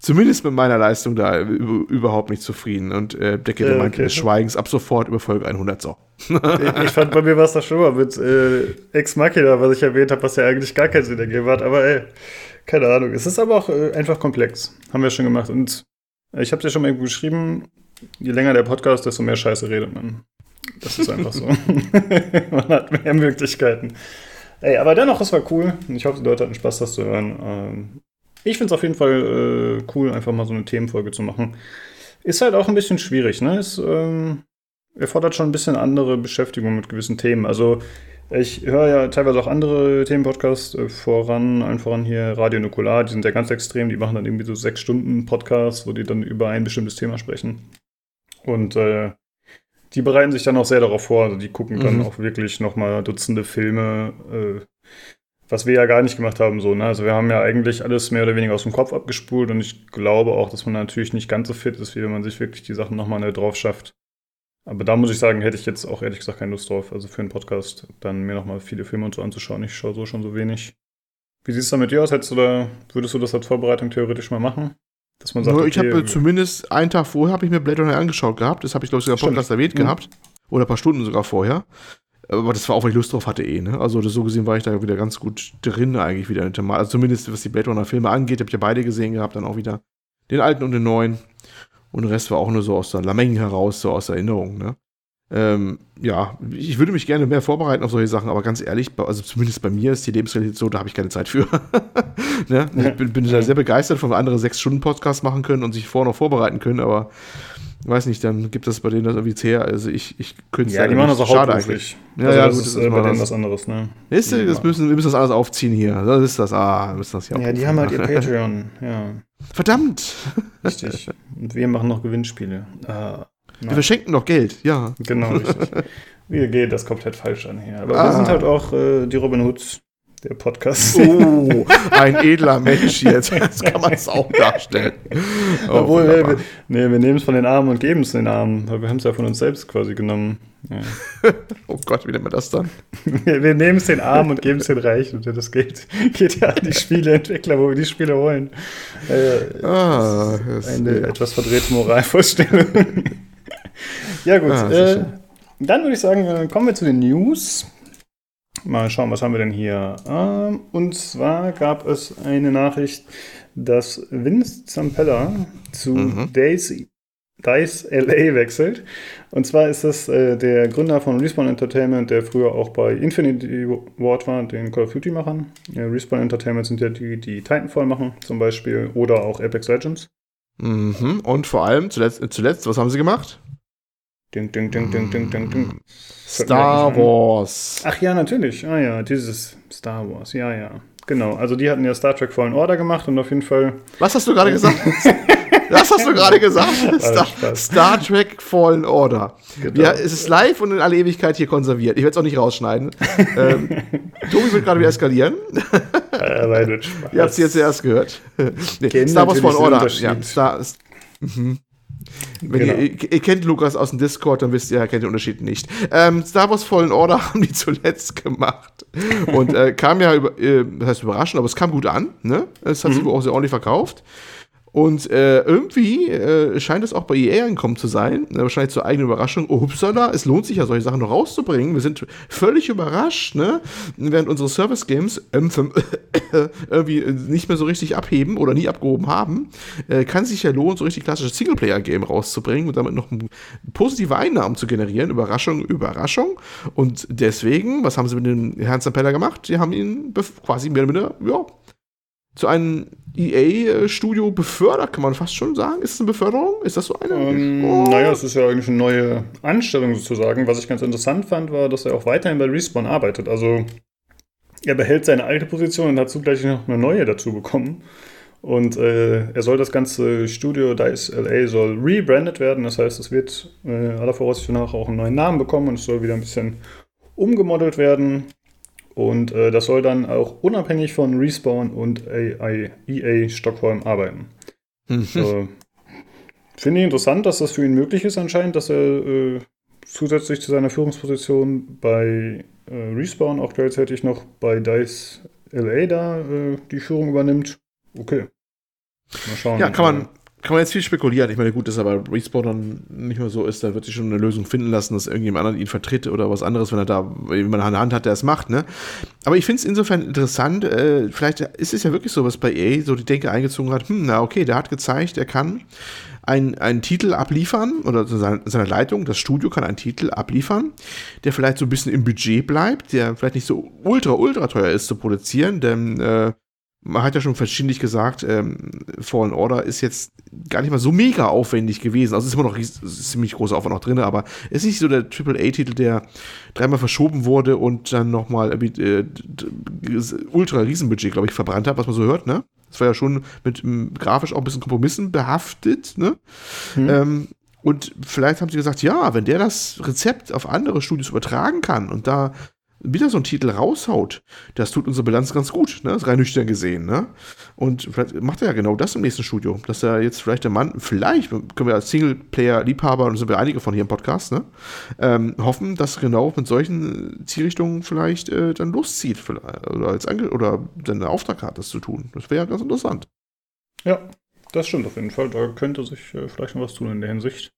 Speaker 2: zumindest mit meiner Leistung da überhaupt nicht zufrieden und äh, decke den äh, okay. des Schweigens ab sofort über Folge 100 so.
Speaker 1: ich fand, bei mir war es da schon mal mit äh, Ex Machina, was ich erwähnt habe, was ja eigentlich gar keinen Sinn ergeben hat, aber ey, keine Ahnung. Es ist aber auch äh, einfach komplex. Haben wir schon gemacht. Und ich habe es ja schon mal irgendwo geschrieben, je länger der Podcast, desto mehr Scheiße redet man. Das ist einfach so. man hat mehr Möglichkeiten. Ey, aber dennoch, es war cool. Ich hoffe, die Leute hatten Spaß, das zu hören. Ähm, ich finde es auf jeden Fall äh, cool, einfach mal so eine Themenfolge zu machen. Ist halt auch ein bisschen schwierig, ne? Es ähm, erfordert schon ein bisschen andere Beschäftigung mit gewissen Themen. Also ich höre ja teilweise auch andere Themenpodcasts äh, voran, allen voran hier Radio Nukular, die sind ja ganz extrem, die machen dann irgendwie so sechs Stunden Podcasts, wo die dann über ein bestimmtes Thema sprechen. Und äh, die bereiten sich dann auch sehr darauf vor. Also die gucken mhm. dann auch wirklich nochmal Dutzende Filme, äh, was wir ja gar nicht gemacht haben. So, ne? Also wir haben ja eigentlich alles mehr oder weniger aus dem Kopf abgespult und ich glaube auch, dass man natürlich nicht ganz so fit ist, wie wenn man sich wirklich die Sachen nochmal neu drauf schafft. Aber da muss ich sagen, hätte ich jetzt auch ehrlich gesagt keine Lust drauf. Also für einen Podcast dann mir nochmal viele Filme und so anzuschauen. Ich schaue so schon so wenig. Wie sieht es da mit dir aus? Hättest du da, würdest du das als Vorbereitung theoretisch mal machen?
Speaker 2: Dass man sagt, Nur, ich okay, habe zumindest einen Tag vorher habe ich mir Blade Runner angeschaut gehabt. Das habe ich, glaube ich, sogar im Podcast erwähnt mhm. gehabt. Oder ein paar Stunden sogar vorher. Aber das war auch, weil ich Lust drauf hatte eh, ne? Also so gesehen war ich da wieder ganz gut drin eigentlich wieder in dem Also zumindest was die Blade Runner Filme angeht, habe ich ja beide gesehen gehabt, dann auch wieder den alten und den neuen. Und der Rest war auch nur so aus der Lameng heraus, so aus Erinnerung, ne? Ähm, ja, ich würde mich gerne mehr vorbereiten auf solche Sachen, aber ganz ehrlich, also zumindest bei mir ist die Lebensrealität so, da habe ich keine Zeit für. ne? Ich bin, bin da sehr begeistert, von andere sechs Stunden Podcast machen können und sich vorher noch vorbereiten können, aber weiß nicht, dann gibt es bei denen das irgendwie zäh. Also ich, ich könnte
Speaker 1: Ja, die machen das auch schade eigentlich.
Speaker 2: Ja, also ja, das gut, ist das ist bei denen was anderes, ne? Ist, ja. das müssen, wir müssen das alles aufziehen hier. Das ist das. Ah, wir müssen das
Speaker 1: hier Ja, die haben halt ihr Patreon, ja.
Speaker 2: Verdammt!
Speaker 1: Richtig. Und wir machen noch Gewinnspiele.
Speaker 2: Ah. Wir verschenken noch Geld, ja.
Speaker 1: Genau, richtig. Wie geht das komplett falsch an hier. Aber ah. wir sind halt auch äh, die Robin Hoods der Podcast.
Speaker 2: Oh, ein edler Mensch jetzt. Das kann man es auch darstellen.
Speaker 1: Oh, Obwohl, wir, wir, nee, wir nehmen es von den Armen und geben es den Armen. Wir haben es ja von uns selbst quasi genommen. Ja.
Speaker 2: oh Gott, wie nennt man das dann?
Speaker 1: wir, nehmen es den Armen und geben es den Reichen. Das geht, geht ja an die Spieleentwickler, wo wir die Spiele wollen. Äh, ah, eine ja. etwas verdrehte Moralvorstellung. ja, gut. Ah, äh, dann würde ich sagen, äh, kommen wir zu den News. Mal schauen, was haben wir denn hier? Ähm, und zwar gab es eine Nachricht, dass Vince Zampella zu mhm. Days, Dice LA wechselt. Und zwar ist das äh, der Gründer von Respawn Entertainment, der früher auch bei Infinity Ward war, den Call of Duty machen. Ja, Respawn Entertainment sind ja die, die Titanfall machen, zum Beispiel, oder auch Apex Legends.
Speaker 2: Mhm. Und vor allem, zuletzt, zuletzt, was haben sie gemacht?
Speaker 1: Ding, ding, ding, ding, ding, ding, ding.
Speaker 2: Star Wars.
Speaker 1: Ach ja, natürlich. Ah ja, dieses Star Wars. Ja, ja. Genau. Also die hatten ja Star Trek Fallen Order gemacht und auf jeden Fall.
Speaker 2: Was hast du gerade gesagt? Was hast du gerade gesagt? Star, Star, Trek Fallen Order. Genau. Ja, es ist live und in aller Ewigkeit hier konserviert. Ich werde es auch nicht rausschneiden. ähm, Tobi wird gerade wieder eskalieren.
Speaker 1: Aber Ihr
Speaker 2: habt es jetzt zuerst gehört. nee, Star Wars Fallen Order. Ja, Star, mhm. Wenn genau. ihr, ihr, kennt Lukas aus dem Discord, dann wisst ihr, er kennt den Unterschied nicht. Ähm, Star Wars Fallen Order haben die zuletzt gemacht. Und äh, kam ja, über, äh, das heißt überraschend, aber es kam gut an. Ne? Es hat mhm. sich auch sehr ordentlich verkauft. Und äh, irgendwie äh, scheint es auch bei EA angekommen zu sein, äh, wahrscheinlich zur eigenen Überraschung, oh, upsala, es lohnt sich ja, solche Sachen noch rauszubringen. Wir sind völlig überrascht, ne? während unsere Service-Games Anthem irgendwie nicht mehr so richtig abheben oder nie abgehoben haben, äh, kann sich ja lohnen, so richtig klassisches Singleplayer-Game rauszubringen und damit noch positive Einnahmen zu generieren. Überraschung, Überraschung. Und deswegen, was haben sie mit dem Herrn Zampella gemacht? Sie haben ihn quasi mehr oder minder, ja, zu einem EA-Studio befördert, kann man fast schon sagen. Ist es eine Beförderung? Ist das so eine?
Speaker 1: Ähm, oh. Naja, es ist ja eigentlich eine neue Anstellung sozusagen. Was ich ganz interessant fand, war, dass er auch weiterhin bei Respawn arbeitet. Also er behält seine alte Position und hat zugleich noch eine neue dazu bekommen. Und äh, er soll das ganze Studio DICE LA soll rebrandet werden. Das heißt, es wird äh, aller Voraussicht nach auch einen neuen Namen bekommen und es soll wieder ein bisschen umgemodelt werden. Und äh, das soll dann auch unabhängig von Respawn und AI, EA Stockholm arbeiten. Mhm. Äh, Finde ich interessant, dass das für ihn möglich ist anscheinend, dass er äh, zusätzlich zu seiner Führungsposition bei äh, Respawn auch gleichzeitig noch bei DICE LA da äh, die Führung übernimmt. Okay.
Speaker 2: Mal schauen. Ja, kann man, kann man jetzt viel spekulieren. Ich meine, gut, dass aber Respawn dann nicht mehr so ist, da wird sich schon eine Lösung finden lassen, dass irgendjemand anderen ihn vertritt oder was anderes, wenn er da jemand an der Hand hat, der es macht, ne? Aber ich finde es insofern interessant, äh, vielleicht ist es ja wirklich so, was bei EA so die Denke eingezogen hat, hm, na okay, der hat gezeigt, er kann einen, einen Titel abliefern oder seine, seine Leitung, das Studio kann einen Titel abliefern, der vielleicht so ein bisschen im Budget bleibt, der vielleicht nicht so ultra, ultra teuer ist zu produzieren, denn äh, man hat ja schon verschiedentlich gesagt, ähm, Fallen Order ist jetzt gar nicht mal so mega aufwendig gewesen. Also es ist immer noch ist ziemlich großer Aufwand noch drin, aber es ist nicht so der AAA-Titel, der dreimal verschoben wurde und dann nochmal äh, ultra Riesenbudget, glaube ich, verbrannt hat, was man so hört, ne? Das war ja schon mit m, grafisch auch ein bisschen Kompromissen behaftet, ne? Mhm. Ähm, Und vielleicht haben sie gesagt, ja, wenn der das Rezept auf andere Studios übertragen kann und da wieder so einen Titel raushaut, das tut unsere Bilanz ganz gut, ne? Rein nüchtern gesehen, ne? Und vielleicht macht er ja genau das im nächsten Studio, dass er jetzt vielleicht der Mann, vielleicht können wir als Singleplayer-Liebhaber, und sind wir einige von hier im Podcast, ne? Ähm, hoffen, dass genau mit solchen Zielrichtungen vielleicht äh, dann loszieht, oder als Ange oder seinen Auftrag hat, das zu tun. Das wäre ja ganz interessant.
Speaker 1: Ja, das stimmt auf jeden Fall. Da könnte sich äh, vielleicht noch was tun in der Hinsicht.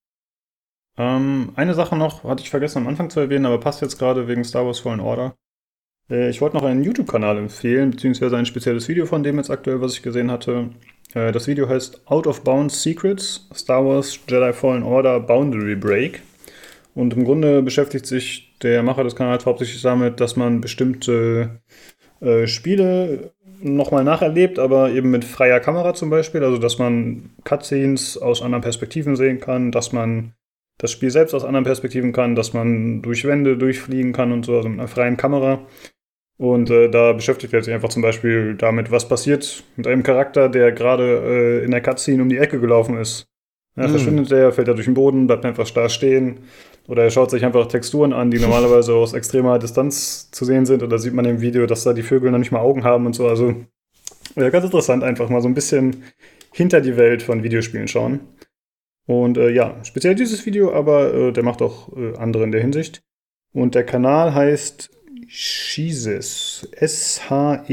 Speaker 1: Ähm, eine Sache noch, hatte ich vergessen am Anfang zu erwähnen, aber passt jetzt gerade wegen Star Wars Fallen Order. Äh, ich wollte noch einen YouTube-Kanal empfehlen, beziehungsweise ein spezielles Video von dem jetzt aktuell, was ich gesehen hatte. Äh, das Video heißt Out of Bounds Secrets, Star Wars Jedi Fallen Order Boundary Break. Und im Grunde beschäftigt sich der Macher des Kanals hauptsächlich damit, dass man bestimmte äh, Spiele nochmal nacherlebt, aber eben mit freier Kamera zum Beispiel. Also, dass man Cutscenes aus anderen Perspektiven sehen kann, dass man das Spiel selbst aus anderen Perspektiven kann, dass man durch Wände durchfliegen kann und so, also mit einer freien Kamera. Und äh, da beschäftigt er sich einfach zum Beispiel damit, was passiert mit einem Charakter, der gerade äh, in der Cutscene um die Ecke gelaufen ist. Ja, mhm. Verschwindet der, fällt er durch den Boden, bleibt einfach starr stehen. Oder er schaut sich einfach Texturen an, die normalerweise aus extremer Distanz zu sehen sind. Oder sieht man im Video, dass da die Vögel noch nicht mal Augen haben und so. Also ja, ganz interessant, einfach mal so ein bisschen hinter die Welt von Videospielen schauen. Und äh, ja, speziell dieses Video, aber äh, der macht auch äh, andere in der Hinsicht. Und der Kanal heißt Scheses. S-H-E-S-E-Z.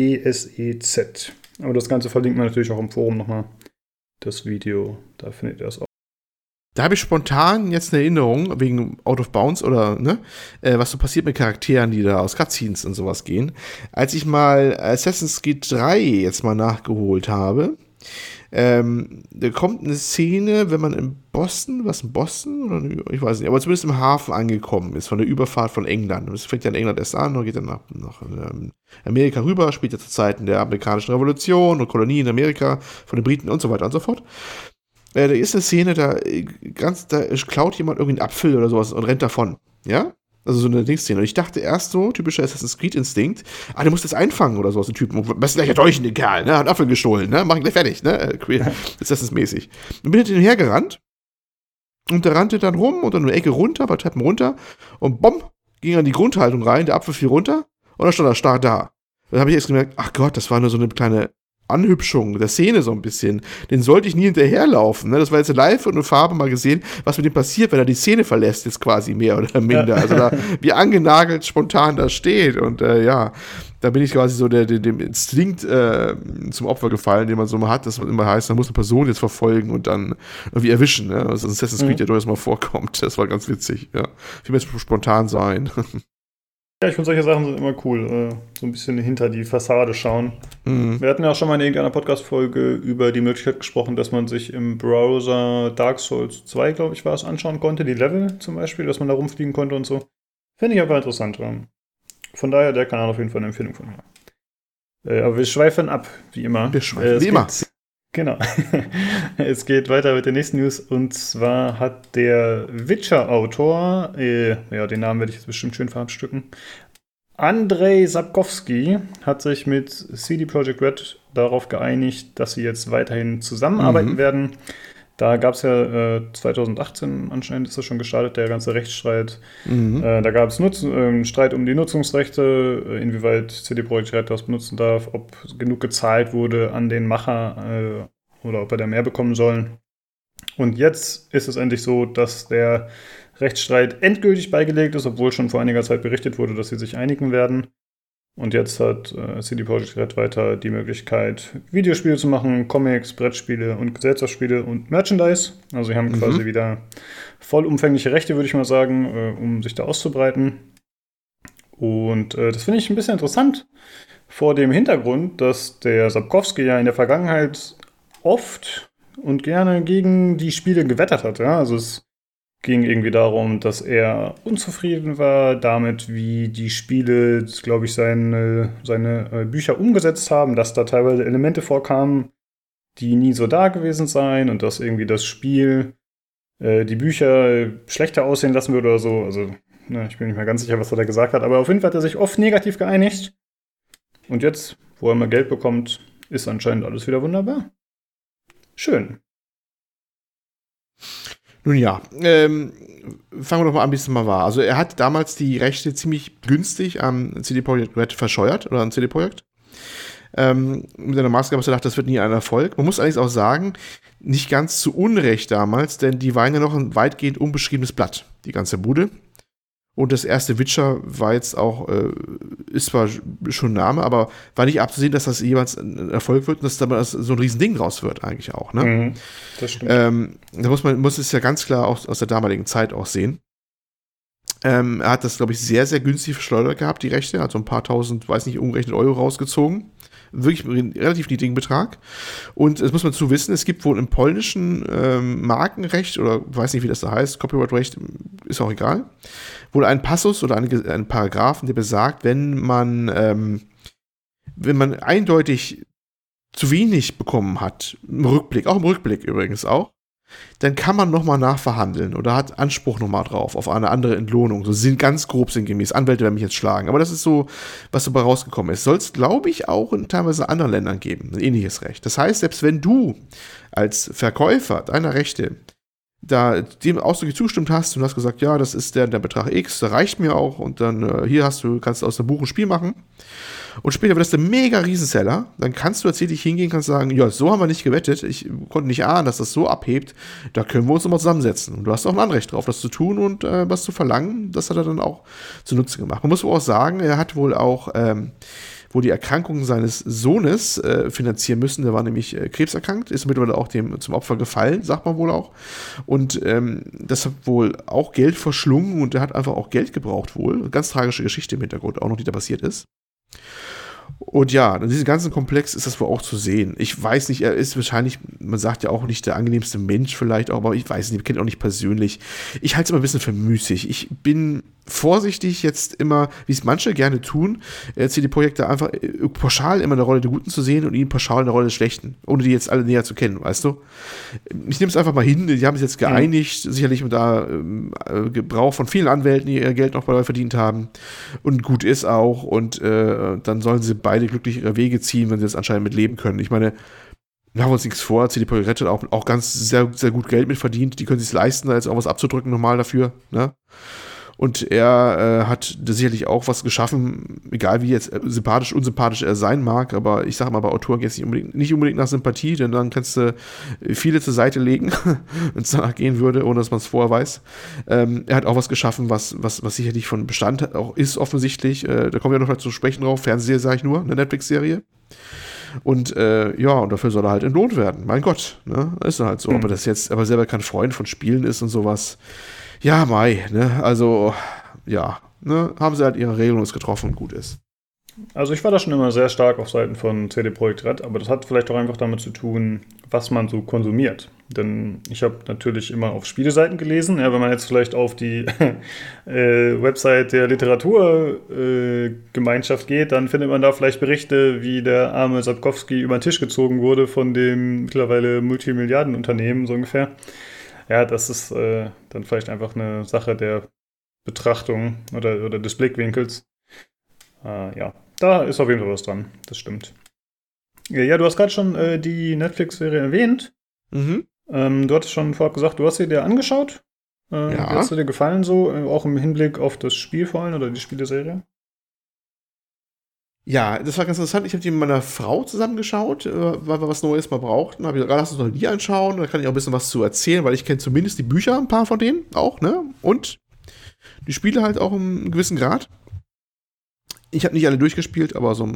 Speaker 1: Aber das Ganze verlinkt man natürlich auch im Forum nochmal. Das Video, da findet ihr das auch.
Speaker 2: Da habe ich spontan jetzt eine Erinnerung wegen Out of Bounds oder ne, äh, was so passiert mit Charakteren, die da aus Cutscenes und sowas gehen. Als ich mal Assassin's Creed 3 jetzt mal nachgeholt habe, ähm, da kommt eine Szene, wenn man in Boston, was in Boston? Ich weiß nicht, aber zumindest im Hafen angekommen ist, von der Überfahrt von England. Das fängt ja in England erst an und geht dann nach, nach ähm, Amerika rüber, spielt ja zu Zeiten der amerikanischen Revolution und Kolonien in Amerika von den Briten und so weiter und so fort. Äh, da ist eine Szene, da, äh, ganz, da klaut jemand irgendwie einen Apfel oder sowas und rennt davon. Ja? Also so eine Dingsszene. Und ich dachte erst so, typischer Assassin's Creed-Instinkt, ah, der muss das einfangen oder so aus dem Typen. Was gleich ertäuschen, den Kerl, ne? Hat einen Apfel gestohlen, ne? Mach ihn gleich fertig, ne? Äh, Assassin's-mäßig. Und bin hinterher gerannt. Und der rannte dann rum und dann eine Ecke runter, bei Treppen runter. Und bumm, ging an die Grundhaltung rein, der Apfel fiel runter. Und dann stand er starr da. Dann habe ich erst gemerkt, ach Gott, das war nur so eine kleine Anhübschung der Szene so ein bisschen, den sollte ich nie hinterherlaufen. Ne? Das war jetzt live und eine Farbe mal gesehen, was mit dem passiert, wenn er die Szene verlässt, jetzt quasi mehr oder minder. Ja. Also da, wie angenagelt spontan da steht. Und äh, ja, da bin ich quasi so der, dem Instinkt äh, zum Opfer gefallen, den man so mal hat, dass man immer heißt, man muss eine Person jetzt verfolgen und dann irgendwie erwischen. Ne? Also Assassin's Creed mhm. ja durchaus mal vorkommt. Das war ganz witzig. Ja. Viel mehr spontan sein.
Speaker 1: Ja, ich finde solche Sachen sind immer cool. Äh, so ein bisschen hinter die Fassade schauen. Mhm. Wir hatten ja auch schon mal in irgendeiner Podcast-Folge über die Möglichkeit gesprochen, dass man sich im Browser Dark Souls 2, glaube ich, war es, anschauen konnte. Die Level zum Beispiel, dass man da rumfliegen konnte und so. Finde ich aber interessant. Von daher der Kanal auf jeden Fall eine Empfehlung von mir. Äh, aber wir schweifen ab, wie immer.
Speaker 2: Wir schweifen, äh, wie immer.
Speaker 1: Genau. es geht weiter mit der nächsten News und zwar hat der Witcher-Autor, äh, ja, den Namen werde ich jetzt bestimmt schön verabstücken, Andrei Sapkowski hat sich mit CD Projekt Red darauf geeinigt, dass sie jetzt weiterhin zusammenarbeiten mhm. werden. Da gab es ja äh, 2018 anscheinend ist das schon gestartet, der ganze Rechtsstreit. Mhm. Äh, da gab es äh, Streit um die Nutzungsrechte, äh, inwieweit CD Projekt Red das benutzen darf, ob genug gezahlt wurde an den Macher äh, oder ob er da mehr bekommen soll. Und jetzt ist es endlich so, dass der Rechtsstreit endgültig beigelegt ist, obwohl schon vor einiger Zeit berichtet wurde, dass sie sich einigen werden. Und jetzt hat äh, CD Projekt Red weiter die Möglichkeit, Videospiele zu machen, Comics, Brettspiele und Gesellschaftsspiele und Merchandise. Also sie haben mhm. quasi wieder vollumfängliche Rechte, würde ich mal sagen, äh, um sich da auszubreiten. Und äh, das finde ich ein bisschen interessant vor dem Hintergrund, dass der Sapkowski ja in der Vergangenheit oft und gerne gegen die Spiele gewettert hat. Ja? Also es ging irgendwie darum, dass er unzufrieden war damit, wie die Spiele, glaube ich, seine, seine äh, Bücher umgesetzt haben, dass da teilweise Elemente vorkamen, die nie so da gewesen seien und dass irgendwie das Spiel äh, die Bücher schlechter aussehen lassen würde oder so. Also, ne, ich bin nicht mehr ganz sicher, was er da gesagt hat, aber auf jeden Fall hat er sich oft negativ geeinigt. Und jetzt, wo er mal Geld bekommt, ist anscheinend alles wieder wunderbar. Schön.
Speaker 2: Nun ja, ähm, fangen wir doch mal an, wie es mal war. Also er hat damals die Rechte ziemlich günstig am CD Projekt Red verscheuert oder am CD Projekt. Ähm, mit einer Maßgabe, dass er dachte, das wird nie ein Erfolg. Man muss allerdings auch sagen, nicht ganz zu Unrecht damals, denn die waren ja noch ein weitgehend unbeschriebenes Blatt, die ganze Bude. Und das erste Witcher war jetzt auch, äh, ist zwar schon ein Name, aber war nicht abzusehen, dass das jeweils ein Erfolg wird und dass da so ein Riesending draus wird, eigentlich auch. Ne? Mhm, das stimmt. Ähm, da muss man muss es ja ganz klar auch aus der damaligen Zeit auch sehen. Ähm, er hat das, glaube ich, sehr, sehr günstig verschleudert gehabt, die Rechte, hat so ein paar tausend, weiß nicht, umgerechnet Euro rausgezogen wirklich einen relativ niedrigen Betrag. Und das muss man zu wissen, es gibt wohl im polnischen ähm, Markenrecht, oder weiß nicht, wie das da heißt, Copyright-Recht, ist auch egal, wohl ein Passus oder einen, einen Paragraphen, der besagt, wenn man, ähm, wenn man eindeutig zu wenig bekommen hat, im Rückblick, auch im Rückblick übrigens auch, dann kann man nochmal nachverhandeln oder hat Anspruch nochmal drauf auf eine andere Entlohnung. So sind ganz grob sinngemäß. Anwälte werden mich jetzt schlagen. Aber das ist so, was dabei rausgekommen ist. Soll es, glaube ich, auch in teilweise anderen Ländern geben. Ein ähnliches Recht. Das heißt, selbst wenn du als Verkäufer deiner Rechte da dem ausdrücklich zugestimmt hast und hast gesagt, ja, das ist der, der Betrag X, der reicht mir auch und dann äh, hier hast du, kannst du aus dem Buch ein Spiel machen und später wird das der mega Riesenseller, dann kannst du tatsächlich hingehen, kannst sagen, ja, so haben wir nicht gewettet, ich konnte nicht ahnen, dass das so abhebt, da können wir uns nochmal zusammensetzen. Und du hast auch ein Anrecht drauf, das zu tun und äh, was zu verlangen, das hat er dann auch zunutze gemacht. Man muss wohl auch sagen, er hat wohl auch ähm, wo die Erkrankung seines Sohnes äh, finanzieren müssen. Der war nämlich äh, krebserkrankt, ist mittlerweile auch dem zum Opfer gefallen, sagt man wohl auch. Und ähm, das hat wohl auch Geld verschlungen und er hat einfach auch Geld gebraucht wohl. Ganz tragische Geschichte im Hintergrund auch noch, die da passiert ist. Und ja, in diesem ganzen Komplex ist das wohl auch zu sehen. Ich weiß nicht, er ist wahrscheinlich, man sagt ja auch nicht der angenehmste Mensch vielleicht auch, aber ich weiß nicht, ich kenne ihn auch nicht persönlich. Ich halte es immer ein bisschen für müßig. Ich bin vorsichtig jetzt immer, wie es manche gerne tun, äh, CD-Projekte einfach äh, pauschal immer eine Rolle der Guten zu sehen und ihn pauschal eine Rolle des Schlechten, ohne die jetzt alle näher zu kennen, weißt du? Ich nehme es einfach mal hin, die haben sich jetzt geeinigt, mhm. sicherlich mit da ähm, äh, Gebrauch von vielen Anwälten, die ihr Geld noch dabei verdient haben und gut ist auch und äh, dann sollen sie beide glücklich ihre Wege ziehen, wenn sie das anscheinend mit leben können. Ich meine, wir haben uns nichts vor, CD-Projekt hat auch, auch ganz sehr, sehr gut Geld mit verdient, die können sich leisten, da jetzt auch was abzudrücken normal dafür, ne? Und er äh, hat sicherlich auch was geschaffen, egal wie jetzt äh, sympathisch, unsympathisch er sein mag, aber ich sage mal, bei Autoren geht es nicht unbedingt, nicht unbedingt nach Sympathie, denn dann kannst du viele zur Seite legen, wenn es danach gehen würde, ohne dass man es vorher weiß. Ähm, er hat auch was geschaffen, was, was, was sicherlich von Bestand auch ist, offensichtlich. Äh, da kommen wir noch mal zu sprechen drauf. Fernsehserie sage ich nur, eine Netflix-Serie. Und äh, ja, und dafür soll er halt entlohnt werden. Mein Gott, ne? Ist halt so. Mhm. Ob er das jetzt aber selber kein Freund von Spielen ist und sowas, ja, Mai, ne? Also, ja, ne? Haben sie halt ihre Regelung getroffen und gut ist.
Speaker 1: Also ich war da schon immer sehr stark auf Seiten von CD Projekt Red, aber das hat vielleicht auch einfach damit zu tun, was man so konsumiert. Denn ich habe natürlich immer auf Spieleseiten gelesen. Ja, wenn man jetzt vielleicht auf die äh, Website der Literaturgemeinschaft äh, geht, dann findet man da vielleicht Berichte, wie der arme Sapkowski über den Tisch gezogen wurde von dem mittlerweile Multimilliardenunternehmen so ungefähr. Ja, das ist äh, dann vielleicht einfach eine Sache der Betrachtung oder, oder des Blickwinkels. Äh, ja, da ist auf jeden Fall was dran. Das stimmt. Ja, ja du hast gerade schon äh, die Netflix-Serie erwähnt. Mhm. Ähm, du hattest schon vorab gesagt, du hast sie dir angeschaut. Äh, ja. Hat sie dir gefallen so, äh, auch im Hinblick auf das Spiel vor allem oder die Spieleserie?
Speaker 2: Ja, das war ganz interessant. Ich habe die mit meiner Frau zusammengeschaut, äh, weil wir was Neues mal brauchten. Habe ich gesagt, lass uns noch die anschauen. Da kann ich auch ein bisschen was zu erzählen, weil ich kenne zumindest die Bücher, ein paar von denen auch, ne? Und die Spiele halt auch im gewissen Grad. Ich habe nicht alle durchgespielt, aber so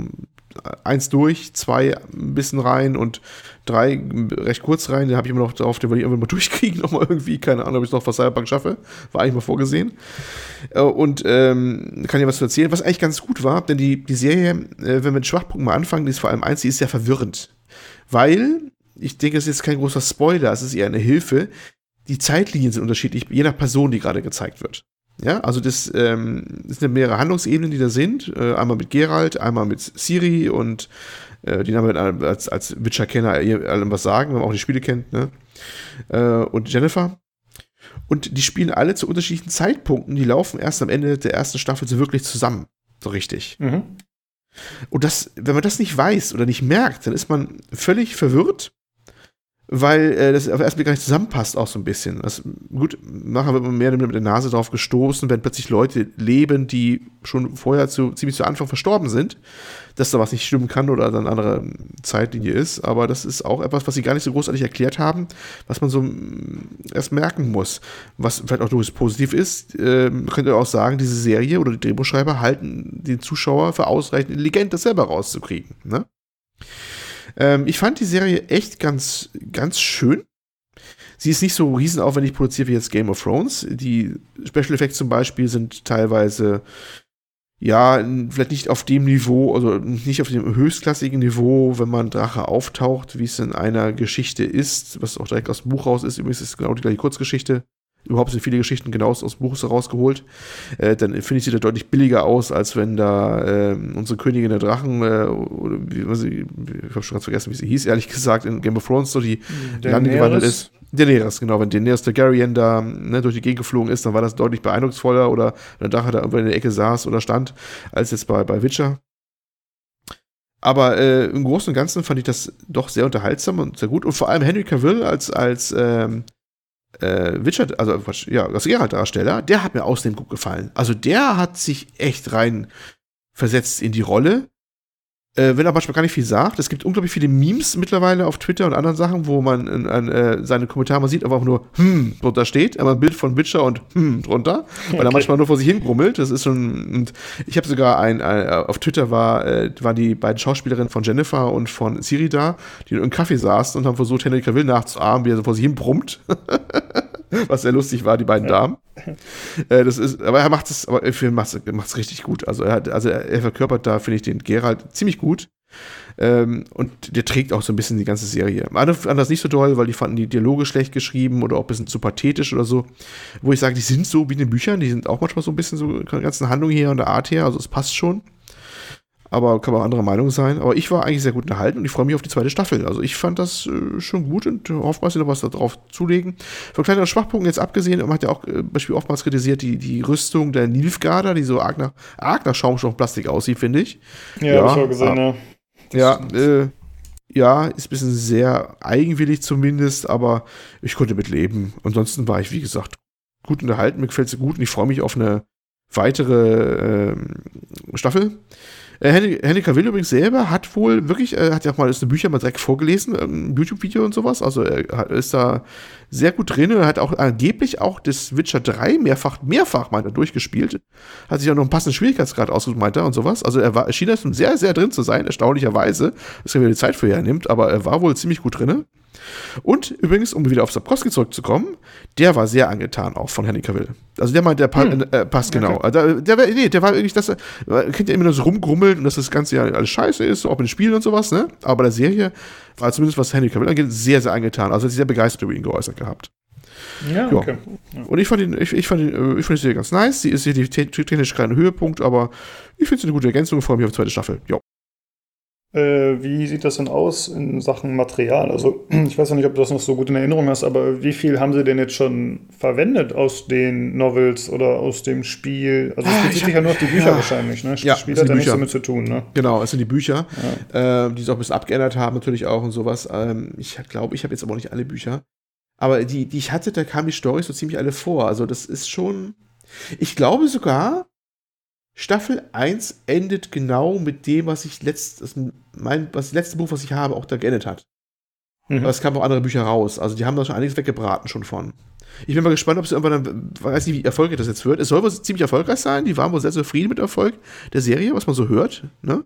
Speaker 2: eins durch, zwei ein bisschen rein und drei recht kurz rein. Den habe ich immer noch drauf, den will ich irgendwann mal durchkriegen, nochmal irgendwie. Keine Ahnung, ob ich noch vor Cyberpunk schaffe. War eigentlich mal vorgesehen. Äh, und ähm, kann ja was erzählen, was eigentlich ganz gut war, denn die, die Serie, äh, wenn wir mit Schwachpunkten mal anfangen, die ist vor allem eins, die ist sehr verwirrend. Weil, ich denke, es ist jetzt kein großer Spoiler, es ist eher eine Hilfe. Die Zeitlinien sind unterschiedlich, je nach Person, die gerade gezeigt wird. Ja, also das, ähm, das sind mehrere Handlungsebenen, die da sind. Äh, einmal mit Geralt, einmal mit Siri und äh, die haben als, als Witcher-Kenner allem was sagen, wenn man auch die Spiele kennt, ne? Äh, und Jennifer. Und die spielen alle zu unterschiedlichen Zeitpunkten. Die laufen erst am Ende der ersten Staffel so wirklich zusammen. So richtig. Mhm. Und das, wenn man das nicht weiß oder nicht merkt, dann ist man völlig verwirrt weil äh, das auf ersten Blick gar nicht zusammenpasst, auch so ein bisschen. Das, gut, nachher wird man mehr mit der Nase drauf gestoßen, wenn plötzlich Leute leben, die schon vorher zu, ziemlich zu Anfang verstorben sind, dass da was nicht stimmen kann oder dann eine andere Zeitlinie ist. Aber das ist auch etwas, was sie gar nicht so großartig erklärt haben, was man so mm, erst merken muss. Was vielleicht auch durchaus positiv ist, äh, könnt ihr auch sagen, diese Serie oder die Drehbuchschreiber halten den Zuschauer für ausreichend intelligent, das selber rauszukriegen. Ne? Ähm, ich fand die Serie echt ganz, ganz schön. Sie ist nicht so riesenaufwendig produziert wie jetzt Game of Thrones. Die Special Effects zum Beispiel sind teilweise ja, vielleicht nicht auf dem Niveau, also nicht auf dem höchstklassigen Niveau, wenn man Drache auftaucht, wie es in einer Geschichte ist, was auch direkt aus dem Buch raus ist. Übrigens ist es genau die gleiche Kurzgeschichte überhaupt sind viele Geschichten genau aus dem Buch herausgeholt, äh, dann finde ich, sieht er deutlich billiger aus, als wenn da äh, unsere Königin der Drachen, äh, oder wie, was ich, habe schon ganz vergessen, wie sie hieß, ehrlich gesagt, in Game of Thrones so die Lande gewandelt ist. Daenerys, genau, wenn Daenerys Targaryen da ne, durch die Gegend geflogen ist, dann war das deutlich beeindrucksvoller oder der Drache da irgendwo in der Ecke saß oder stand, als jetzt bei, bei Witcher. Aber äh, im Großen und Ganzen fand ich das doch sehr unterhaltsam und sehr gut. Und vor allem Henry Cavill als, als ähm, äh, Witcher, also ja, das Geralt-Darsteller, der hat mir außerdem gut gefallen. Also der hat sich echt rein versetzt in die Rolle. Äh, wenn er manchmal gar nicht viel sagt. Es gibt unglaublich viele Memes mittlerweile auf Twitter und anderen Sachen, wo man in, in, äh, seine Kommentare mal sieht, aber auch nur hm drunter steht, aber ein Bild von Witcher und hm drunter, weil okay. er manchmal nur vor sich hin grummelt. Das ist schon. Und ich habe sogar ein, ein, auf Twitter war, äh, waren die beiden Schauspielerinnen von Jennifer und von Siri da, die in einem Kaffee saßen und haben versucht, Henry Cavill nachzuahmen, wie er so vor sich hin brummt. was sehr lustig war, die beiden. Damen. Äh, das ist, aber er macht es, aber der Film macht es richtig gut. Also er hat, also er, er verkörpert da, finde ich, den Gerald ziemlich gut. Ähm, und der trägt auch so ein bisschen die ganze Serie. Anders nicht so toll, weil die fanden die Dialoge schlecht geschrieben oder auch ein bisschen zu pathetisch oder so. Wo ich sage, die sind so wie in den Büchern, die sind auch manchmal so ein bisschen so in der ganzen Handlung hier und der Art her, also es passt schon aber kann man anderer Meinung sein. Aber ich war eigentlich sehr gut unterhalten und ich freue mich auf die zweite Staffel. Also ich fand das äh, schon gut und oftmals noch was darauf zulegen. Von kleineren Schwachpunkten jetzt abgesehen, man hat ja auch äh, Beispiel oftmals kritisiert, die, die Rüstung der Nilfgaarder, die so arg nach, arg nach Schaumstoffplastik aussieht, finde ich.
Speaker 1: Ja, ja, ich auch gesehen, ja.
Speaker 2: Ja, äh, ja, ist ein bisschen sehr eigenwillig zumindest, aber ich konnte mit leben. Ansonsten war ich, wie gesagt, gut unterhalten, mir gefällt es gut und ich freue mich auf eine weitere äh, Staffel. Äh, Henry, Henry Cavill übrigens selber hat wohl wirklich, er hat ja auch mal das Bücher mal direkt vorgelesen, ein YouTube-Video und sowas. Also er ist da sehr gut drin. Er hat auch angeblich auch das Witcher 3 mehrfach, mehrfach er, durchgespielt. Hat sich auch noch einen passenden Schwierigkeitsgrad ausgesucht, meint er und sowas. Also er war, schien da sehr, sehr drin zu sein, erstaunlicherweise, dass er wieder die Zeit für nimmt, aber er war wohl ziemlich gut drin. Und übrigens, um wieder auf Sapkowski zurückzukommen, der war sehr angetan auch von Henry Cavill. Also der meint, der pa hm. äh, passt genau. Okay. Der, der, war, nee, der war wirklich, das, man kennt ja immer nur so rumgrummeln und dass das Ganze ja alles scheiße ist, auch in den Spielen und sowas, ne? Aber bei der Serie war zumindest was Henry Cavill angeht, sehr, sehr angetan. Also hat sich sehr begeistert über ihn geäußert gehabt. Ja, okay. Ja. Und ich fand ihn, ich, ich fand ihn, äh, ich fand die Serie ganz nice. Sie ist hier technisch kein Höhepunkt, aber ich finde es eine gute Ergänzung. Freue mich auf die zweite Staffel. Ja.
Speaker 1: Äh, wie sieht das denn aus in Sachen Material? Also, ich weiß ja nicht, ob du das noch so gut in Erinnerung hast, aber wie viel haben sie denn jetzt schon verwendet aus den Novels oder aus dem Spiel? Also, es ah, bezieht sich ja nur auf die Bücher ja. wahrscheinlich, ne?
Speaker 2: Ja,
Speaker 1: Spiel hat ja nichts damit zu tun, ne?
Speaker 2: Genau, es sind die Bücher, ja. äh, die sie auch ein bisschen abgeändert haben, natürlich auch und sowas. Ähm, ich glaube, ich habe jetzt aber auch nicht alle Bücher. Aber die, die ich hatte, da kamen die Storys so ziemlich alle vor. Also, das ist schon. Ich glaube sogar, Staffel 1 endet genau mit dem, was ich letzt, das, mein, was das letzte Buch, was ich habe, auch da geendet hat. Mhm. Aber es kamen auch andere Bücher raus. Also die haben da schon einiges weggebraten schon von. Ich bin mal gespannt, ob es irgendwann dann, weiß nicht, wie erfolgreich das jetzt wird. Es soll wohl ziemlich erfolgreich sein. Die waren wohl sehr zufrieden mit Erfolg der Serie, was man so hört. Ne?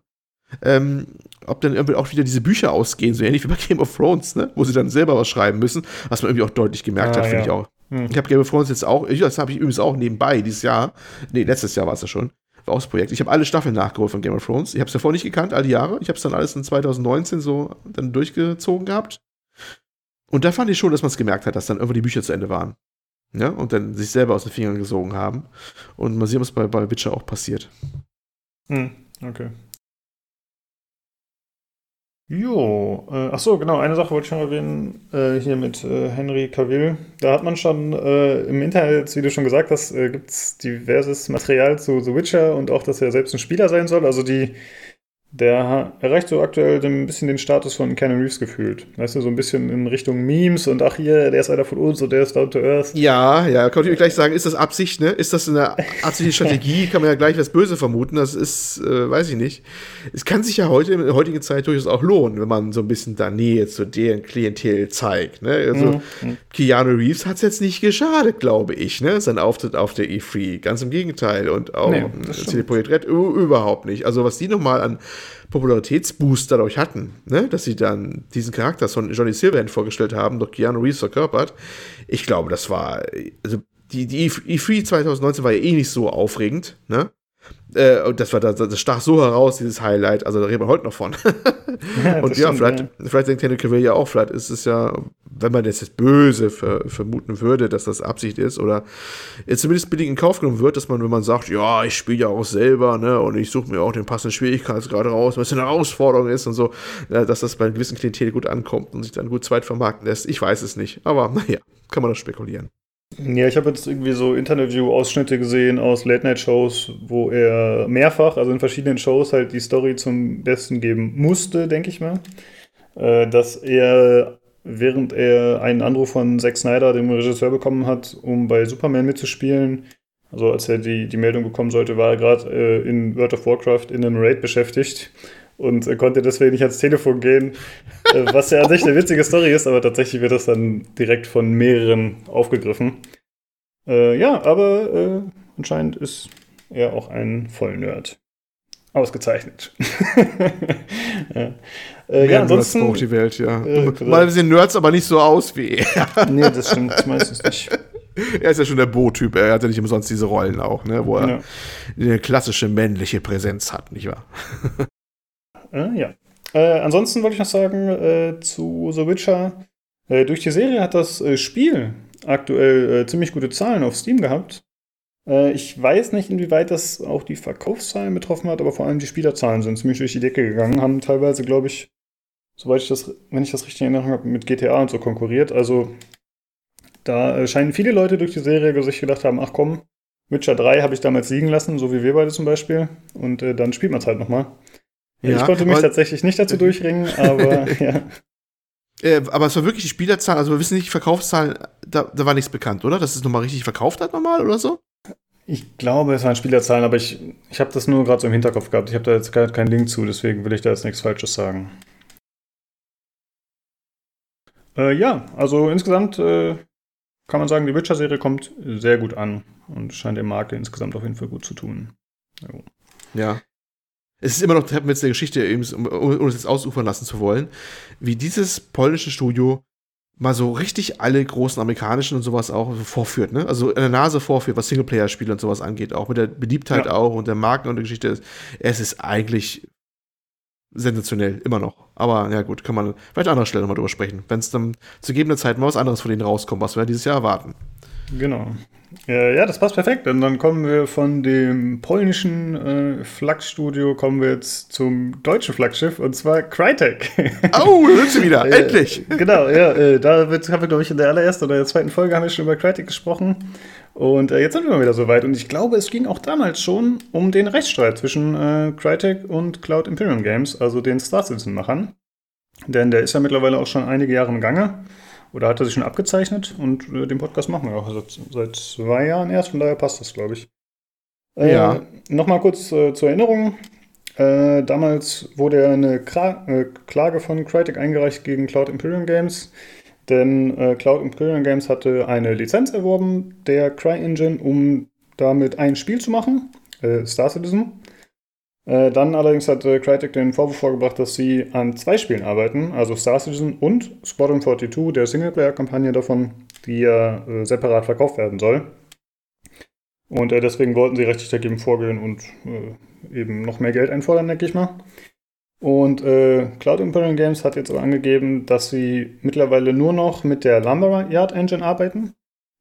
Speaker 2: Ähm, ob dann irgendwie auch wieder diese Bücher ausgehen, so ähnlich wie bei Game of Thrones, ne? wo sie dann selber was schreiben müssen, was man irgendwie auch deutlich gemerkt ah, hat, finde ja. ich auch. Hm. Ich habe Game of Thrones jetzt auch, das habe ich übrigens auch nebenbei dieses Jahr, nee, letztes Jahr war es ja schon, Ausprojekt. Ich habe alle Staffeln nachgeholt von Game of Thrones. Ich habe es davor nicht gekannt, all die Jahre. Ich habe es dann alles in 2019 so dann durchgezogen gehabt. Und da fand ich schon, dass man es gemerkt hat, dass dann irgendwann die Bücher zu Ende waren. Ja, und dann sich selber aus den Fingern gesogen haben. Und mal sehen, was bei, bei Witcher auch passiert.
Speaker 1: Hm, okay. Jo, äh, ach so, genau, eine Sache wollte ich noch erwähnen, äh, hier mit äh, Henry Cavill. Da hat man schon äh, im Internet, wie du schon gesagt hast, äh, gibt es diverses Material zu The Witcher und auch, dass er selbst ein Spieler sein soll. Also die der erreicht so aktuell ein bisschen den Status von Canon Reeves gefühlt. Weißt du, so ein bisschen in Richtung Memes und ach hier, der ist einer von uns und der ist down to earth.
Speaker 2: Ja, ja, kann ich gleich sagen, ist das Absicht, ne? Ist das eine absichtliche Strategie? kann man ja gleich was Böse vermuten. Das ist, äh, weiß ich nicht. Es kann sich ja heute in der heutigen Zeit durchaus auch lohnen, wenn man so ein bisschen da Nähe zu deren Klientel zeigt. Ne? Also mhm. Keanu Reeves hat es jetzt nicht geschadet, glaube ich, ne? Sein Auftritt auf der E3. Ganz im Gegenteil. Und auch nee, CD Projekt Red überhaupt nicht. Also was die nochmal an Popularitätsboost dadurch hatten, ne? dass sie dann diesen Charakter von Johnny Silverhand vorgestellt haben, durch Keanu Reeves verkörpert. Ich glaube, das war, also die, die E3 2019 war ja eh nicht so aufregend, ne? Äh, und das war das, das stach so heraus, dieses Highlight. Also da reden wir heute noch von. ja, und ja, stimmt, vielleicht, ja. vielleicht denkt Henry Cavill ja auch, vielleicht ist es ja, wenn man das jetzt böse ver vermuten würde, dass das Absicht ist oder jetzt zumindest billig in Kauf genommen wird, dass man, wenn man sagt, ja, ich spiele ja auch selber, ne, und ich suche mir auch den passenden Schwierigkeitsgrad raus, was eine Herausforderung ist und so, ja, dass das bei einem gewissen Klientel gut ankommt und sich dann gut zweitvermarkten lässt. Ich weiß es nicht. Aber naja, kann man das spekulieren.
Speaker 1: Ja, ich habe jetzt irgendwie so Interview-Ausschnitte gesehen aus Late-Night-Shows, wo er mehrfach, also in verschiedenen Shows, halt die Story zum Besten geben musste, denke ich mal. Äh, dass er, während er einen Anruf von Zack Snyder, dem Regisseur, bekommen hat, um bei Superman mitzuspielen, also als er die, die Meldung bekommen sollte, war er gerade äh, in World of Warcraft in einem Raid beschäftigt und konnte deswegen nicht ans Telefon gehen, äh, was ja an sich eine witzige Story ist, aber tatsächlich wird das dann direkt von mehreren aufgegriffen. Äh, ja, aber äh, anscheinend ist er auch ein Vollnerd. Ausgezeichnet.
Speaker 2: ja. Äh, ja, ansonsten. Nerds die Welt, ja. Äh, Mal sehen Nerds aber nicht so aus wie er.
Speaker 1: nee, das stimmt meistens nicht.
Speaker 2: Er ist ja schon der Bo-Typ, er hat ja nicht umsonst diese Rollen auch, ne, wo er ja. eine klassische männliche Präsenz hat, nicht wahr?
Speaker 1: Äh, ja. Äh, ansonsten wollte ich noch sagen äh, zu The Witcher. Äh, durch die Serie hat das äh, Spiel aktuell äh, ziemlich gute Zahlen auf Steam gehabt. ich weiß nicht, inwieweit das auch die Verkaufszahlen betroffen hat, aber vor allem die Spielerzahlen sind ziemlich durch die Decke gegangen, haben teilweise, glaube ich, soweit ich das, wenn ich das richtig in Erinnerung habe, mit GTA und so konkurriert. Also da scheinen viele Leute durch die Serie sich gedacht haben, ach komm, Witcher 3 habe ich damals liegen lassen, so wie wir beide zum Beispiel. Und äh, dann spielt man es halt nochmal. Ja, ich konnte mich tatsächlich nicht dazu durchringen, aber ja.
Speaker 2: Äh, aber es war wirklich die Spielerzahl, also wir wissen nicht, die Verkaufszahlen, da, da war nichts bekannt, oder? Dass es nochmal richtig verkauft hat, nochmal oder so?
Speaker 1: Ich glaube, es waren Spielerzahlen, aber ich, ich habe das nur gerade so im Hinterkopf gehabt. Ich habe da jetzt keinen kein Link zu, deswegen will ich da jetzt nichts Falsches sagen. Äh, ja, also insgesamt äh, kann man sagen, die Witcher-Serie kommt sehr gut an und scheint der Marke insgesamt auf jeden Fall gut zu tun.
Speaker 2: Jo. Ja es ist immer noch Treppenwitz der Geschichte, um, um es jetzt ausufern lassen zu wollen, wie dieses polnische Studio mal so richtig alle großen amerikanischen und sowas auch vorführt, ne? Also in der Nase vorführt, was Singleplayer-Spiele und sowas angeht, auch mit der Beliebtheit ja. auch und der Marken und der Geschichte. Es ist eigentlich sensationell, immer noch. Aber ja gut, kann man vielleicht an anderer Stelle nochmal drüber sprechen, wenn es dann zu gegebener Zeit mal was anderes von denen rauskommt, was wir dieses Jahr erwarten.
Speaker 1: Genau. Ja, das passt perfekt. Und dann kommen wir von dem polnischen äh, Flagstudio kommen wir jetzt zum deutschen Flaggschiff und zwar Crytek.
Speaker 2: Oh, da sind sie wieder, endlich.
Speaker 1: Genau, ja, äh, da wird, haben wir, glaube ich, in der allerersten oder der zweiten Folge haben wir schon über Crytek gesprochen. Und äh, jetzt sind wir mal wieder soweit. Und ich glaube, es ging auch damals schon um den Rechtsstreit zwischen äh, Crytek und Cloud Imperium Games, also den Star Citizen-Machern. Denn der ist ja mittlerweile auch schon einige Jahre im Gange. Oder hat er sich schon abgezeichnet? Und äh, den Podcast machen wir auch also seit zwei Jahren erst, von daher passt das, glaube ich. Äh, ja. Nochmal kurz äh, zur Erinnerung. Äh, damals wurde eine Kra äh, Klage von Crytek eingereicht gegen Cloud Imperium Games, denn äh, Cloud Imperium Games hatte eine Lizenz erworben, der CryEngine, um damit ein Spiel zu machen, Star Citizen. Äh, dann allerdings hat äh, Crytek den Vorwurf vorgebracht, dass sie an zwei Spielen arbeiten, also Star Citizen und Squadron 42, der Singleplayer-Kampagne davon, die ja äh, separat verkauft werden soll. Und äh, deswegen wollten sie rechtlich dagegen vorgehen und äh, eben noch mehr Geld einfordern, denke ich mal. Und äh, Cloud Imperium Games hat jetzt aber angegeben, dass sie mittlerweile nur noch mit der Lumberyard Engine arbeiten.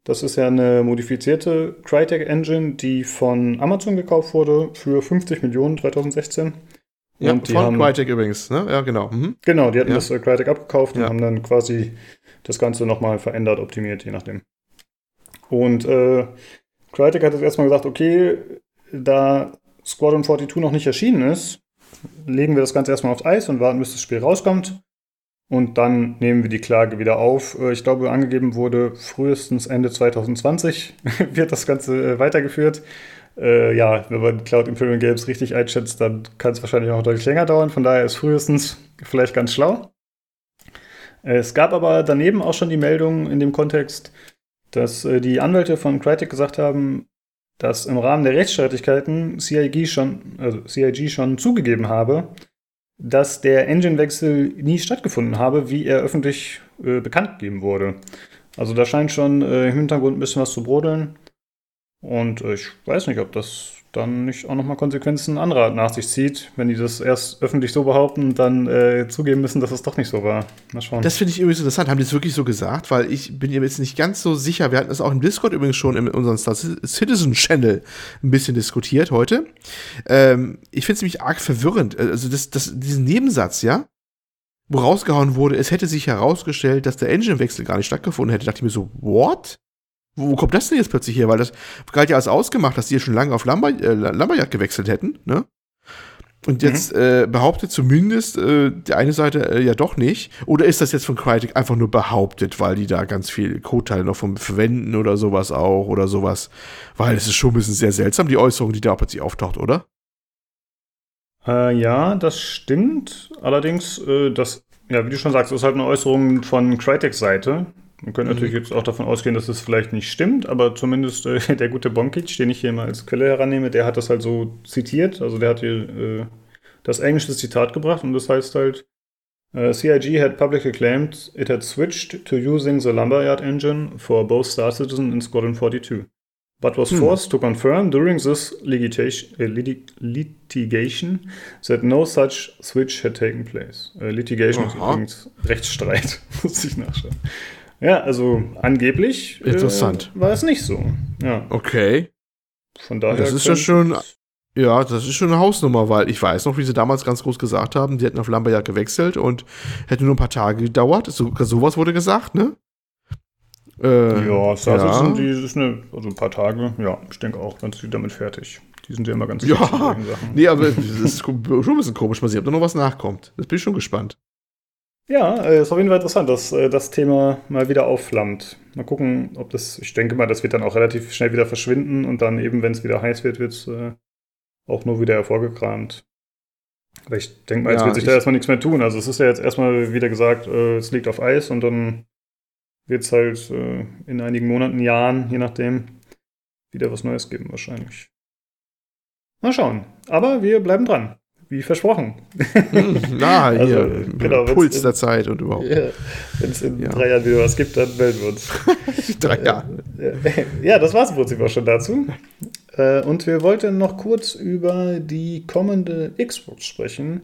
Speaker 1: Das ist ja eine modifizierte Crytek Engine, die von Amazon gekauft wurde für 50 Millionen 2016.
Speaker 2: Ja, und die von haben, Crytek übrigens, ne? Ja, genau. Mhm.
Speaker 1: Genau, die hatten ja. das äh, Crytek abgekauft und ja. haben dann quasi das Ganze nochmal verändert, optimiert, je nachdem. Und äh, Crytek hat jetzt erstmal gesagt, okay, da Squadron 42 noch nicht erschienen ist, legen wir das Ganze erstmal aufs Eis und warten, bis das Spiel rauskommt. Und dann nehmen wir die Klage wieder auf. Äh, ich glaube, angegeben wurde, frühestens Ende 2020 wird das Ganze äh, weitergeführt. Äh, ja, wenn man Cloud Imperial Games richtig einschätzt, dann kann es wahrscheinlich auch deutlich länger dauern. Von daher ist frühestens vielleicht ganz schlau. Es gab aber daneben auch schon die Meldung in dem Kontext, dass äh, die Anwälte von Crytek gesagt haben, dass im Rahmen der Rechtsstreitigkeiten CIG schon, also CIG schon zugegeben habe, dass der Engine-Wechsel nie stattgefunden habe, wie er öffentlich äh, bekannt gegeben wurde. Also da scheint schon äh, im Hintergrund ein bisschen was zu brodeln. Und äh, ich weiß nicht, ob das dann nicht auch nochmal Konsequenzen anderer nach sich zieht, wenn die das erst öffentlich so behaupten und dann äh, zugeben müssen, dass es doch nicht so war.
Speaker 2: Mal schauen. Das finde ich übrigens interessant. Haben die es wirklich so gesagt? Weil ich bin mir jetzt nicht ganz so sicher. Wir hatten es auch im Discord übrigens schon in unserem Star Citizen Channel ein bisschen diskutiert heute. Ähm, ich finde es nämlich arg verwirrend. Also das, das, diesen Nebensatz, ja, wo rausgehauen wurde, es hätte sich herausgestellt, dass der Engine-Wechsel gar nicht stattgefunden hätte, dachte ich mir so, what? Wo, wo, kommt das denn jetzt plötzlich her? Weil das galt ja als ausgemacht, dass die ja schon lange auf Lamba, äh, gewechselt hätten, ne? Und jetzt mhm. äh, behauptet zumindest äh, die eine Seite äh, ja doch nicht. Oder ist das jetzt von Crytek einfach nur behauptet, weil die da ganz viel Code-Teile noch vom verwenden oder sowas auch oder sowas? Weil es ist schon ein bisschen sehr seltsam, die Äußerung, die da plötzlich auftaucht, oder?
Speaker 1: Äh, ja, das stimmt. Allerdings, äh, das, ja, wie du schon sagst, ist halt eine Äußerung von Crytek's Man könnte mhm. natürlich jetzt auch davon ausgehen, dass es vielleicht nicht stimmt, aber zumindest äh, der gute Bonkic, den ich hier mal als Quelle herannehme, der hat das halt so zitiert. Also der hat hier äh, das englische Zitat gebracht und das heißt halt, uh, äh, CIG had publicly claimed it had switched to using the Lumberyard engine for both Star Citizen and Squadron 42, but was hm. forced to confirm during this litigation, lit litigation that no such switch had taken place. Uh, litigation Aha. ist übrigens Rechtsstreit, muss ich nachschauen. Ja, also angeblich
Speaker 2: äh, Interessant.
Speaker 1: Äh, war es nicht so. Ja.
Speaker 2: Okay. Von daher. Das ist ja schon. Ja, das ist schon eine Hausnummer, weil ich weiß noch, wie sie damals ganz groß gesagt haben, die hätten auf Lamberjahr gewechselt und hätte nur ein paar Tage gedauert. So, sowas wurde gesagt, ne?
Speaker 1: Äh, ja, Star ja. die ist eine, also ein paar Tage, ja, ich denke auch, dann sind die damit fertig. Die sind ja immer ganz
Speaker 2: Ja, nee, aber das ist schon ein bisschen komisch, mal sehen, ob da noch was nachkommt. Das bin ich schon gespannt.
Speaker 1: Ja, äh, ist auf jeden Fall interessant, dass äh, das Thema mal wieder aufflammt. Mal gucken, ob das, ich denke mal, das wird dann auch relativ schnell wieder verschwinden und dann eben, wenn es wieder heiß wird, wird es äh, auch nur wieder hervorgekramt. Aber ich denke mal, jetzt ja, wird sich da erstmal nichts mehr tun. Also es ist ja jetzt erstmal wieder gesagt, es liegt auf Eis und dann wird es halt in einigen Monaten, Jahren, je nachdem, wieder was Neues geben wahrscheinlich. Mal schauen. Aber wir bleiben dran. Wie versprochen.
Speaker 2: Na, also, hier, genau, Puls in, der Zeit und überhaupt. Ja,
Speaker 1: Wenn es in ja. drei Jahren wieder was gibt, dann melden wir uns.
Speaker 2: drei Jahre.
Speaker 1: Ja, das war es im Prinzip auch schon dazu. Äh, und wir wollten noch kurz über die kommende Xbox sprechen.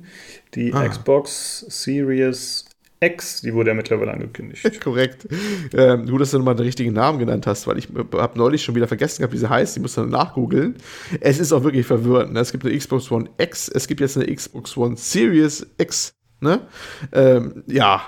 Speaker 1: Die ah. Xbox Series X, die wurde ja mittlerweile angekündigt.
Speaker 2: Korrekt. Ähm, gut, dass du nochmal den richtigen Namen genannt hast, weil ich habe neulich schon wieder vergessen gehabt, wie sie heißt. Ich muss dann nachgoogeln. Es ist auch wirklich verwirrend. Ne? Es gibt eine Xbox One X, es gibt jetzt eine Xbox One Series X. Ne? Ähm, ja,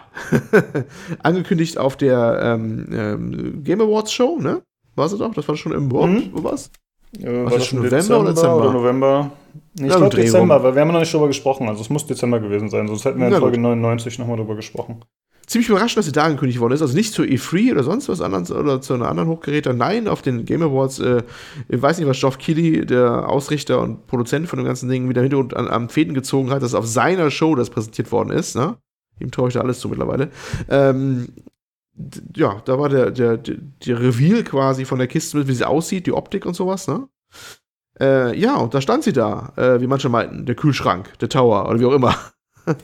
Speaker 2: angekündigt auf der ähm, ähm, Game Awards Show, ne? War sie doch? Das war schon im Board, mhm. was?
Speaker 1: Ja, war, war das schon November Dezember oder Dezember? Oder November. Ich ja, glaube Dezember, weil wir haben noch nicht drüber gesprochen. Also es muss Dezember gewesen sein, sonst hätten wir in ja, Folge gut. 99 nochmal drüber gesprochen.
Speaker 2: Ziemlich überraschend, dass sie da angekündigt worden ist. Also nicht zu E3 oder sonst was anderes oder zu einer anderen Hochgeräte. Nein, auf den Game Awards, äh, ich weiß nicht, was Geoff Keighley, der Ausrichter und Produzent von dem ganzen Ding, wieder Hintergrund an, am Fäden gezogen hat, dass auf seiner Show das präsentiert worden ist. Ne? Ihm traue ich da alles zu mittlerweile. Ähm, ja, da war der, der, der, der Reveal quasi von der Kiste, wie sie aussieht, die Optik und sowas, ne? Äh, ja, und da stand sie da, äh, wie manche meinten, der Kühlschrank, der Tower oder wie auch immer.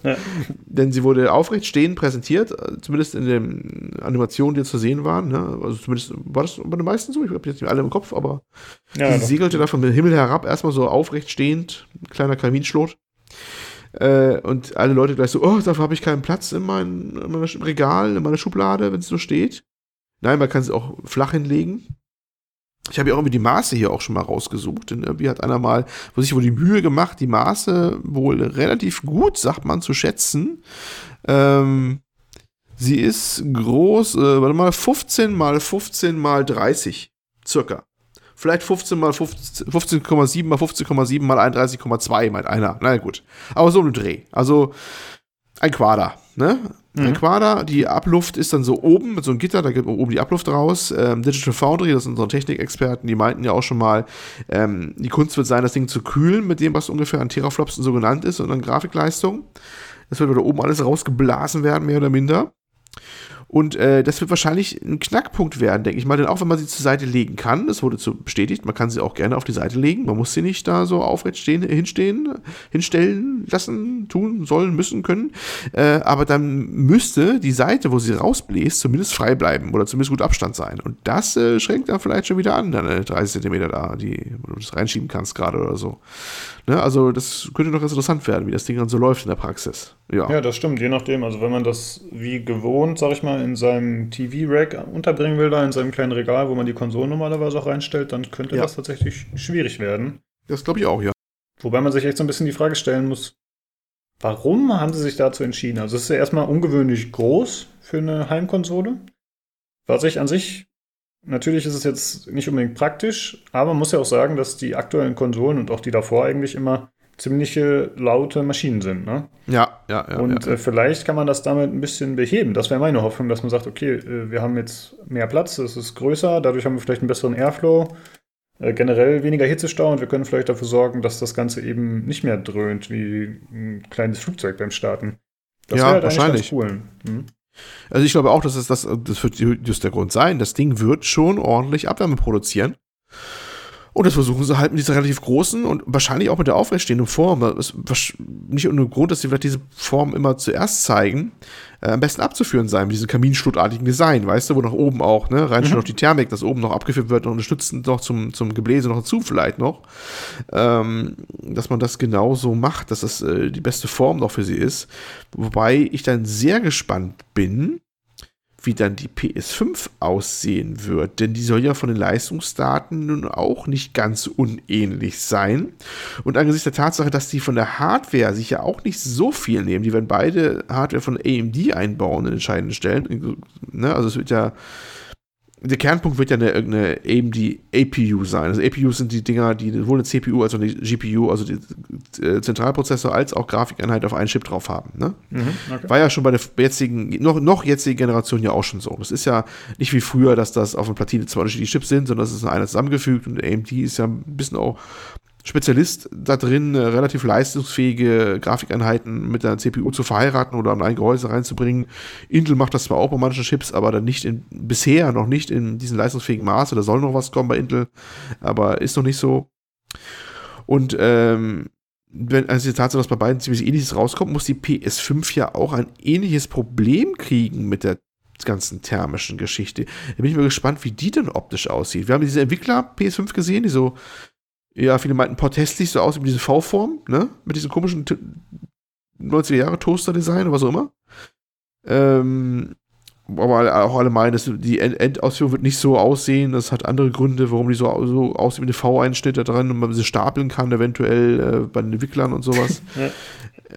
Speaker 2: Ja. Denn sie wurde aufrecht stehend präsentiert, äh, zumindest in den Animationen, die zu sehen waren. Ne? Also zumindest war das bei den meisten so, ich habe jetzt nicht alle im Kopf, aber ja, sie segelte da vom Himmel herab, erstmal so aufrecht stehend, kleiner Kaminschlot. Äh, und alle Leute gleich so, oh, dafür habe ich keinen Platz in, mein, in meinem Regal, in meiner Schublade, wenn es so steht. Nein, man kann es auch flach hinlegen. Ich habe ja auch irgendwie die Maße hier auch schon mal rausgesucht. Denn irgendwie hat einer mal wo sich wohl die Mühe gemacht, die Maße wohl relativ gut, sagt man, zu schätzen. Ähm, sie ist groß, äh, warte mal, 15 mal 15 mal 30 circa. Vielleicht 15 mal 15,7 mal 15,7 mal 31,2 meint einer. Na gut. Aber so ein Dreh. Also ein Quader, ne? Mhm. Ein Quader, die Abluft ist dann so oben mit so einem Gitter, da geht oben die Abluft raus. Ähm, Digital Foundry, das sind unsere Technikexperten, die meinten ja auch schon mal, ähm, die Kunst wird sein, das Ding zu kühlen mit dem, was ungefähr an Teraflops so genannt ist und an Grafikleistung. Das wird da oben alles rausgeblasen werden, mehr oder minder. Und äh, das wird wahrscheinlich ein Knackpunkt werden, denke ich mal. Denn auch wenn man sie zur Seite legen kann, das wurde so bestätigt, man kann sie auch gerne auf die Seite legen. Man muss sie nicht da so aufrecht stehen, hinstehen, hinstellen lassen, tun, sollen, müssen, können. Äh, aber dann müsste die Seite, wo sie rausbläst, zumindest frei bleiben oder zumindest gut Abstand sein. Und das äh, schränkt dann vielleicht schon wieder an, deine 30 cm da, die wo du das reinschieben kannst gerade oder so. Ne? Also das könnte doch interessant werden, wie das Ding dann so läuft in der Praxis.
Speaker 1: Ja. ja, das stimmt, je nachdem. Also wenn man das wie gewohnt, sag ich mal, in seinem TV-Rack unterbringen will, da in seinem kleinen Regal, wo man die Konsolen normalerweise auch reinstellt, dann könnte ja. das tatsächlich schwierig werden.
Speaker 2: Das glaube ich auch, ja.
Speaker 1: Wobei man sich echt so ein bisschen die Frage stellen muss, warum haben sie sich dazu entschieden? Also es ist ja erstmal ungewöhnlich groß für eine Heimkonsole. Was ich an sich Natürlich ist es jetzt nicht unbedingt praktisch, aber man muss ja auch sagen, dass die aktuellen Konsolen und auch die davor eigentlich immer ziemliche laute Maschinen sind. Ne?
Speaker 2: Ja, ja, ja.
Speaker 1: Und
Speaker 2: ja.
Speaker 1: Äh, vielleicht kann man das damit ein bisschen beheben. Das wäre meine Hoffnung, dass man sagt, okay, äh, wir haben jetzt mehr Platz, es ist größer, dadurch haben wir vielleicht einen besseren Airflow, äh, generell weniger Hitzestau und wir können vielleicht dafür sorgen, dass das Ganze eben nicht mehr dröhnt wie ein kleines Flugzeug beim Starten.
Speaker 2: Das ja, halt wahrscheinlich. Cool. Hm? Also ich glaube auch, dass es das, das wird just der Grund sein. Das Ding wird schon ordentlich Abwärme produzieren. Und das versuchen sie halt mit dieser relativ großen und wahrscheinlich auch mit der aufrechtstehenden Form. Das ist nicht ohne Grund, dass sie vielleicht diese Form immer zuerst zeigen, äh, am besten abzuführen sein, mit diesem kaminschluttartigen Design, weißt du, wo nach oben auch, ne, rein schon mhm. noch die Thermik, dass oben noch abgeführt wird und unterstützend noch zum, zum Gebläse noch dazu vielleicht noch. Ähm, dass man das genauso macht, dass das äh, die beste Form noch für sie ist. Wobei ich dann sehr gespannt bin, wie dann die PS5 aussehen wird, denn die soll ja von den Leistungsdaten nun auch nicht ganz unähnlich sein. Und angesichts der Tatsache, dass die von der Hardware sich ja auch nicht so viel nehmen, die werden beide Hardware von AMD einbauen in entscheidenden Stellen. Also es wird ja der Kernpunkt wird ja eine, eine eben die APU sein. Also APUs sind die Dinger, die sowohl eine CPU als auch eine GPU, also die äh, Zentralprozessor als auch Grafikeinheit auf einen Chip drauf haben. Ne? Mhm, okay. War ja schon bei der jetzigen, noch, noch jetzigen Generation ja auch schon so. Das ist ja nicht wie früher, dass das auf einer Platine zwei unterschiedliche Chips sind, sondern das ist einer zusammengefügt und AMD ist ja ein bisschen auch Spezialist da drin, relativ leistungsfähige Grafikeinheiten mit der CPU zu verheiraten oder an ein Gehäuse reinzubringen. Intel macht das zwar auch bei manchen Chips, aber dann nicht in, bisher noch nicht in diesem leistungsfähigen Maße. Da soll noch was kommen bei Intel, aber ist noch nicht so. Und ähm, wenn also die Tatsache, dass bei beiden ziemlich ähnliches rauskommt, muss die PS5 ja auch ein ähnliches Problem kriegen mit der ganzen thermischen Geschichte. Da bin ich mal gespannt, wie die denn optisch aussieht. Wir haben diese Entwickler PS5 gesehen, die so ja, viele meinten portestlich so aus wie diese V-Form, ne? Mit diesem komischen 90er Jahre Toaster-Design oder was auch immer. Ähm, aber auch alle meinen, dass die Endausführung wird nicht so aussehen. Das hat andere Gründe, warum die so, so aussieht wie eine V-Einschnitt da dran und man sie stapeln kann, eventuell äh, bei den Entwicklern und sowas.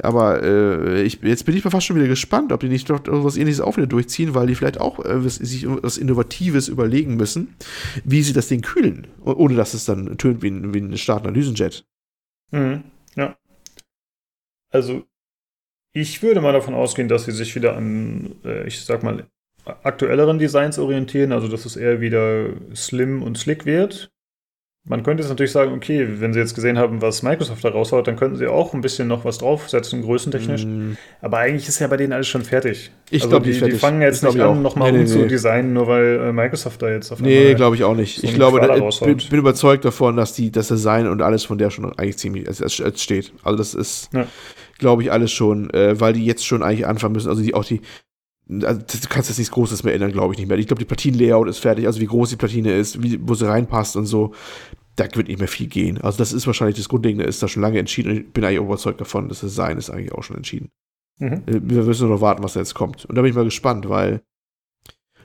Speaker 2: Aber äh, ich, jetzt bin ich mal fast schon wieder gespannt, ob die nicht doch was ähnliches auch wieder durchziehen, weil die vielleicht auch äh, sich was Innovatives überlegen müssen, wie sie das Ding kühlen, ohne dass es dann tönt wie ein, wie ein Startanalysenjet.
Speaker 1: Mhm. Ja. Also, ich würde mal davon ausgehen, dass sie sich wieder an, äh, ich sag mal, aktuelleren Designs orientieren, also dass es eher wieder slim und slick wird. Man könnte jetzt natürlich sagen, okay, wenn Sie jetzt gesehen haben, was Microsoft da raushaut, dann könnten Sie auch ein bisschen noch was draufsetzen, größentechnisch. Mm. Aber eigentlich ist ja bei denen alles schon fertig.
Speaker 2: Ich also glaube, die,
Speaker 1: die, fangen jetzt nicht an, nochmal nee, nee, umzudesignen, nee. nur weil äh, Microsoft da jetzt
Speaker 2: auf Nee, glaube ich auch nicht. So ich glaube, da, ich bin, bin, überzeugt davon, dass die, das Design und alles von der schon eigentlich ziemlich es, es steht. Also das ist, ja. glaube ich, alles schon, äh, weil die jetzt schon eigentlich anfangen müssen. Also die auch die, also, du kannst jetzt nichts Großes mehr ändern, glaube ich nicht mehr. Ich glaube, die Platinenlayout ist fertig, also wie groß die Platine ist, wie, wo sie reinpasst und so. Da wird nicht mehr viel gehen. Also, das ist wahrscheinlich das Grundlegende, ist da schon lange entschieden. Und ich bin eigentlich überzeugt davon, das Design ist eigentlich auch schon entschieden. Mhm. Äh, wir müssen nur noch warten, was da jetzt kommt. Und da bin ich mal gespannt, weil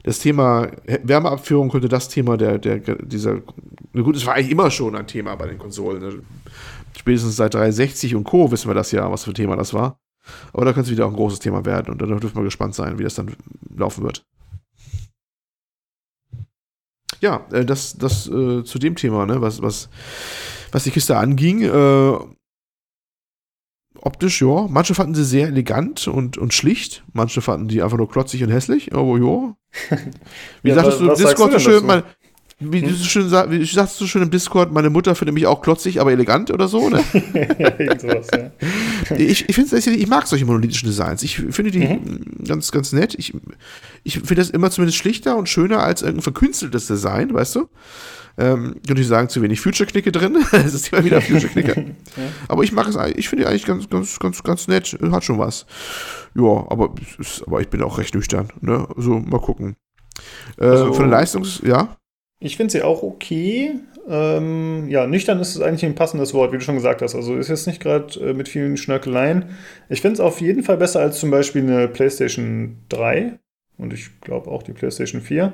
Speaker 2: das Thema Wärmeabführung könnte das Thema der, der, dieser, na gut, es war eigentlich immer schon ein Thema bei den Konsolen. Ne? Spätestens seit 360 und Co. wissen wir das ja, was für ein Thema das war. Aber da könnte es wieder auch ein großes Thema werden und da dürfen wir gespannt sein, wie das dann laufen wird. ja, äh, das, das äh, zu dem Thema, ne, was, was, was die Kiste anging. Äh, optisch, ja. Manche fanden sie sehr elegant und, und schlicht. Manche fanden die einfach nur klotzig und hässlich. Aber ja. Wie ja, sagtest du Discord so schön, mein, wie, hm? du schön, wie sagst du schön im Discord, meine Mutter findet mich auch klotzig, aber elegant oder so, ne? sowas, ja. Ich, ich, ich mag solche monolithischen Designs. Ich finde die mhm. ganz, ganz nett. Ich, ich finde das immer zumindest schlichter und schöner als irgendein verkünsteltes Design, weißt du? Ähm, könnte ich sagen, zu wenig Future-Knicke drin. es ist immer wieder Future-Knicke. ja. Aber ich mag es eigentlich, ich finde die eigentlich ganz, ganz, ganz, ganz nett. Hat schon was. Ja, aber, aber ich bin auch recht nüchtern. Ne? Also mal gucken. Äh, also, von der Leistungs-, ja.
Speaker 1: Ich finde sie auch okay. Ähm, ja, nüchtern ist es eigentlich ein passendes Wort, wie du schon gesagt hast. Also ist jetzt nicht gerade äh, mit vielen Schnörkeleien. Ich finde es auf jeden Fall besser als zum Beispiel eine PlayStation 3 und ich glaube auch die PlayStation 4.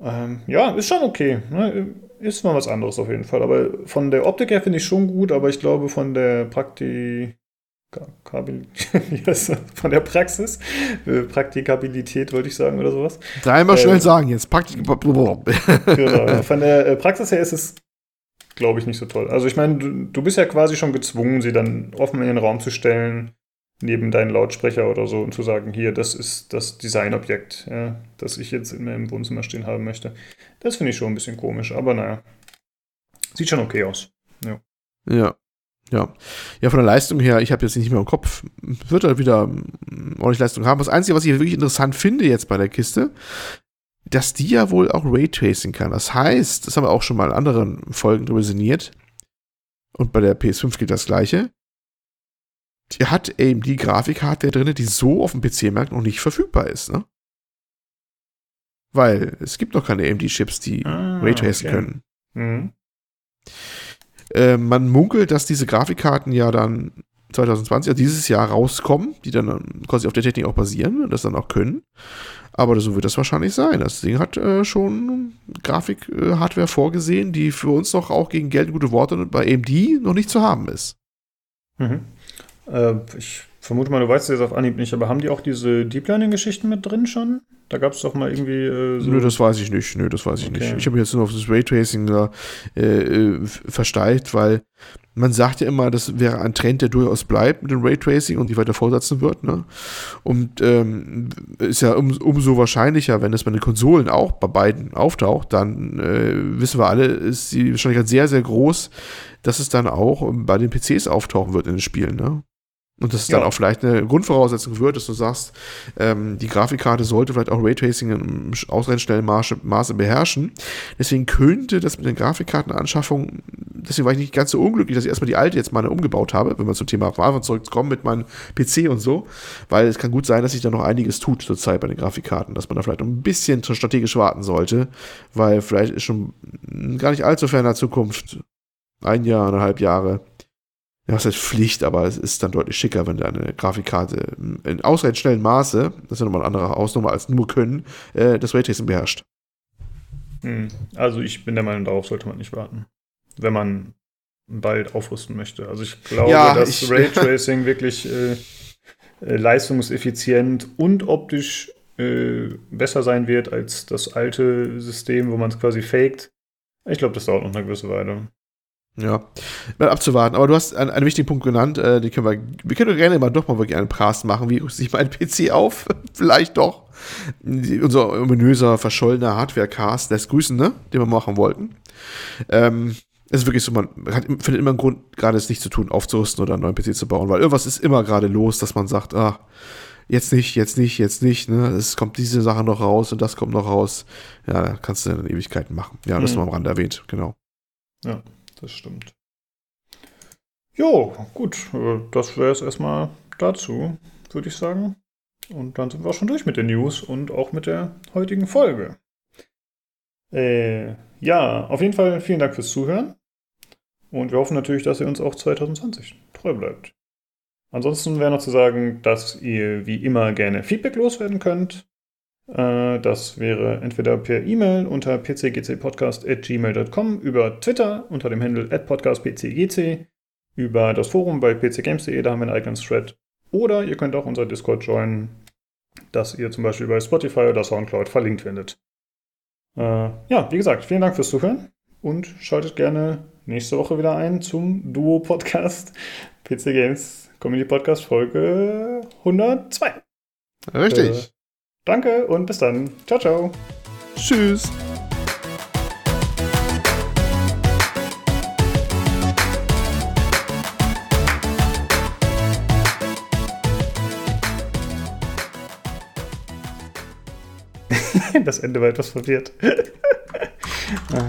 Speaker 1: Ähm, ja, ist schon okay. Ne? Ist mal was anderes auf jeden Fall. Aber von der Optik her finde ich schon gut, aber ich glaube von der Prakti von der Praxis, äh, Praktikabilität wollte ich sagen oder sowas.
Speaker 2: Dreimal äh, schnell sagen jetzt. Praktik
Speaker 1: genau, von der äh, Praxis her ist es, glaube ich, nicht so toll. Also ich meine, du, du, bist ja quasi schon gezwungen, sie dann offen in den Raum zu stellen, neben deinen Lautsprecher oder so und zu sagen, hier, das ist das Designobjekt, ja, das ich jetzt in meinem Wohnzimmer stehen haben möchte. Das finde ich schon ein bisschen komisch, aber naja. Sieht schon okay aus. Ja.
Speaker 2: Ja. Ja. Ja, von der Leistung her, ich habe jetzt nicht mehr im Kopf, wird er wieder mm, ordentlich Leistung haben. Das Einzige, was ich wirklich interessant finde jetzt bei der Kiste, dass die ja wohl auch Raytracing kann. Das heißt, das haben wir auch schon mal in anderen Folgen drüber sinniert. Und bei der PS5 geht das Gleiche. Die hat eben die Grafikhardware drin, die so auf dem PC-Markt noch nicht verfügbar ist, ne? Weil es gibt noch keine AMD-Chips, die ah, Raytracing okay. können. Mhm. Äh, man munkelt, dass diese Grafikkarten ja dann 2020, also dieses Jahr rauskommen, die dann quasi auf der Technik auch basieren und das dann auch können. Aber so wird das wahrscheinlich sein. Das Ding hat äh, schon Grafik-Hardware äh, vorgesehen, die für uns noch auch gegen Geld gute Worte bei AMD noch nicht zu haben ist.
Speaker 1: Mhm. Äh, ich vermute mal, du weißt es jetzt auf Anhieb nicht, aber haben die auch diese Deep Learning-Geschichten mit drin schon? Da gab es doch mal irgendwie. Äh,
Speaker 2: so Nö, das weiß ich nicht. Nö, das weiß ich okay. nicht. Ich habe mich jetzt nur auf das Raytracing da äh, äh versteift, weil man sagt ja immer, das wäre ein Trend, der durchaus bleibt mit dem Raytracing und die weiter fortsetzen wird. Ne? Und ähm, ist ja um, umso wahrscheinlicher, wenn es bei den Konsolen auch bei beiden auftaucht, dann äh, wissen wir alle, ist die Wahrscheinlichkeit sehr, sehr groß, dass es dann auch bei den PCs auftauchen wird in den Spielen. Ne? Und das ist ja. dann auch vielleicht eine Grundvoraussetzung wird, dass du sagst, ähm, die Grafikkarte sollte vielleicht auch Raytracing im ausreichend schnellen Maße, Maße beherrschen. Deswegen könnte das mit den Grafikkartenanschaffungen, deswegen war ich nicht ganz so unglücklich, dass ich erstmal die alte jetzt mal umgebaut habe, wenn man zum Thema Anfang zurückkommen mit meinem PC und so, weil es kann gut sein, dass sich da noch einiges tut zurzeit bei den Grafikkarten, dass man da vielleicht ein bisschen strategisch warten sollte, weil vielleicht ist schon gar nicht allzu ferner Zukunft, ein Jahr, eineinhalb Jahre, ja, was heißt Pflicht, aber es ist dann deutlich schicker, wenn deine Grafikkarte in ausreichend schnellen Maße, das ist ja nochmal eine andere Ausnahme als nur können, äh, das Raytracing beherrscht.
Speaker 1: Hm. Also ich bin der Meinung, darauf sollte man nicht warten. Wenn man bald aufrüsten möchte. Also ich glaube, ja, dass ich, Raytracing wirklich äh, äh, leistungseffizient und optisch äh, besser sein wird als das alte System, wo man es quasi faked. Ich glaube, das dauert noch eine gewisse Weile.
Speaker 2: Ja, mal abzuwarten. Aber du hast einen, einen wichtigen Punkt genannt, äh, die können wir, wir können gerne mal doch mal wirklich einen Prast machen. Wie rüste ich meinen PC auf? Vielleicht doch. Die, unser ominöser, verschollener Hardware-Cast lässt grüßen, ne? Den wir machen wollten. Ähm, es ist wirklich so, man hat, findet immer einen Grund, gerade es nicht zu tun, aufzurüsten oder einen neuen PC zu bauen, weil irgendwas ist immer gerade los, dass man sagt, ah, jetzt nicht, jetzt nicht, jetzt nicht, ne? Es kommt diese Sache noch raus und das kommt noch raus. Ja, da kannst du dann Ewigkeiten machen. Ja, das mhm. mal am Rand erwähnt, genau.
Speaker 1: Ja das stimmt. Jo, gut, äh, das wäre es erstmal dazu, würde ich sagen. Und dann sind wir auch schon durch mit den News und auch mit der heutigen Folge. Äh, ja, auf jeden Fall vielen Dank fürs Zuhören. Und wir hoffen natürlich, dass ihr uns auch 2020 treu bleibt. Ansonsten wäre noch zu sagen, dass ihr wie immer gerne Feedback loswerden könnt. Äh, das wäre entweder per E-Mail unter pcgcpodcast.gmail.com, über Twitter unter dem Handle podcastpcgc, über das Forum bei pcgames.de, da haben wir einen eigenen Thread. Oder ihr könnt auch unser Discord joinen, das ihr zum Beispiel bei Spotify oder Soundcloud verlinkt findet. Äh, ja, wie gesagt, vielen Dank fürs Zuhören und schaltet gerne nächste Woche wieder ein zum Duo-Podcast PC Games Community Podcast Folge 102.
Speaker 2: Richtig. Äh,
Speaker 1: danke und bis dann. Ciao, ciao.
Speaker 2: Tschüss.
Speaker 1: das Ende war etwas verwirrt. ah.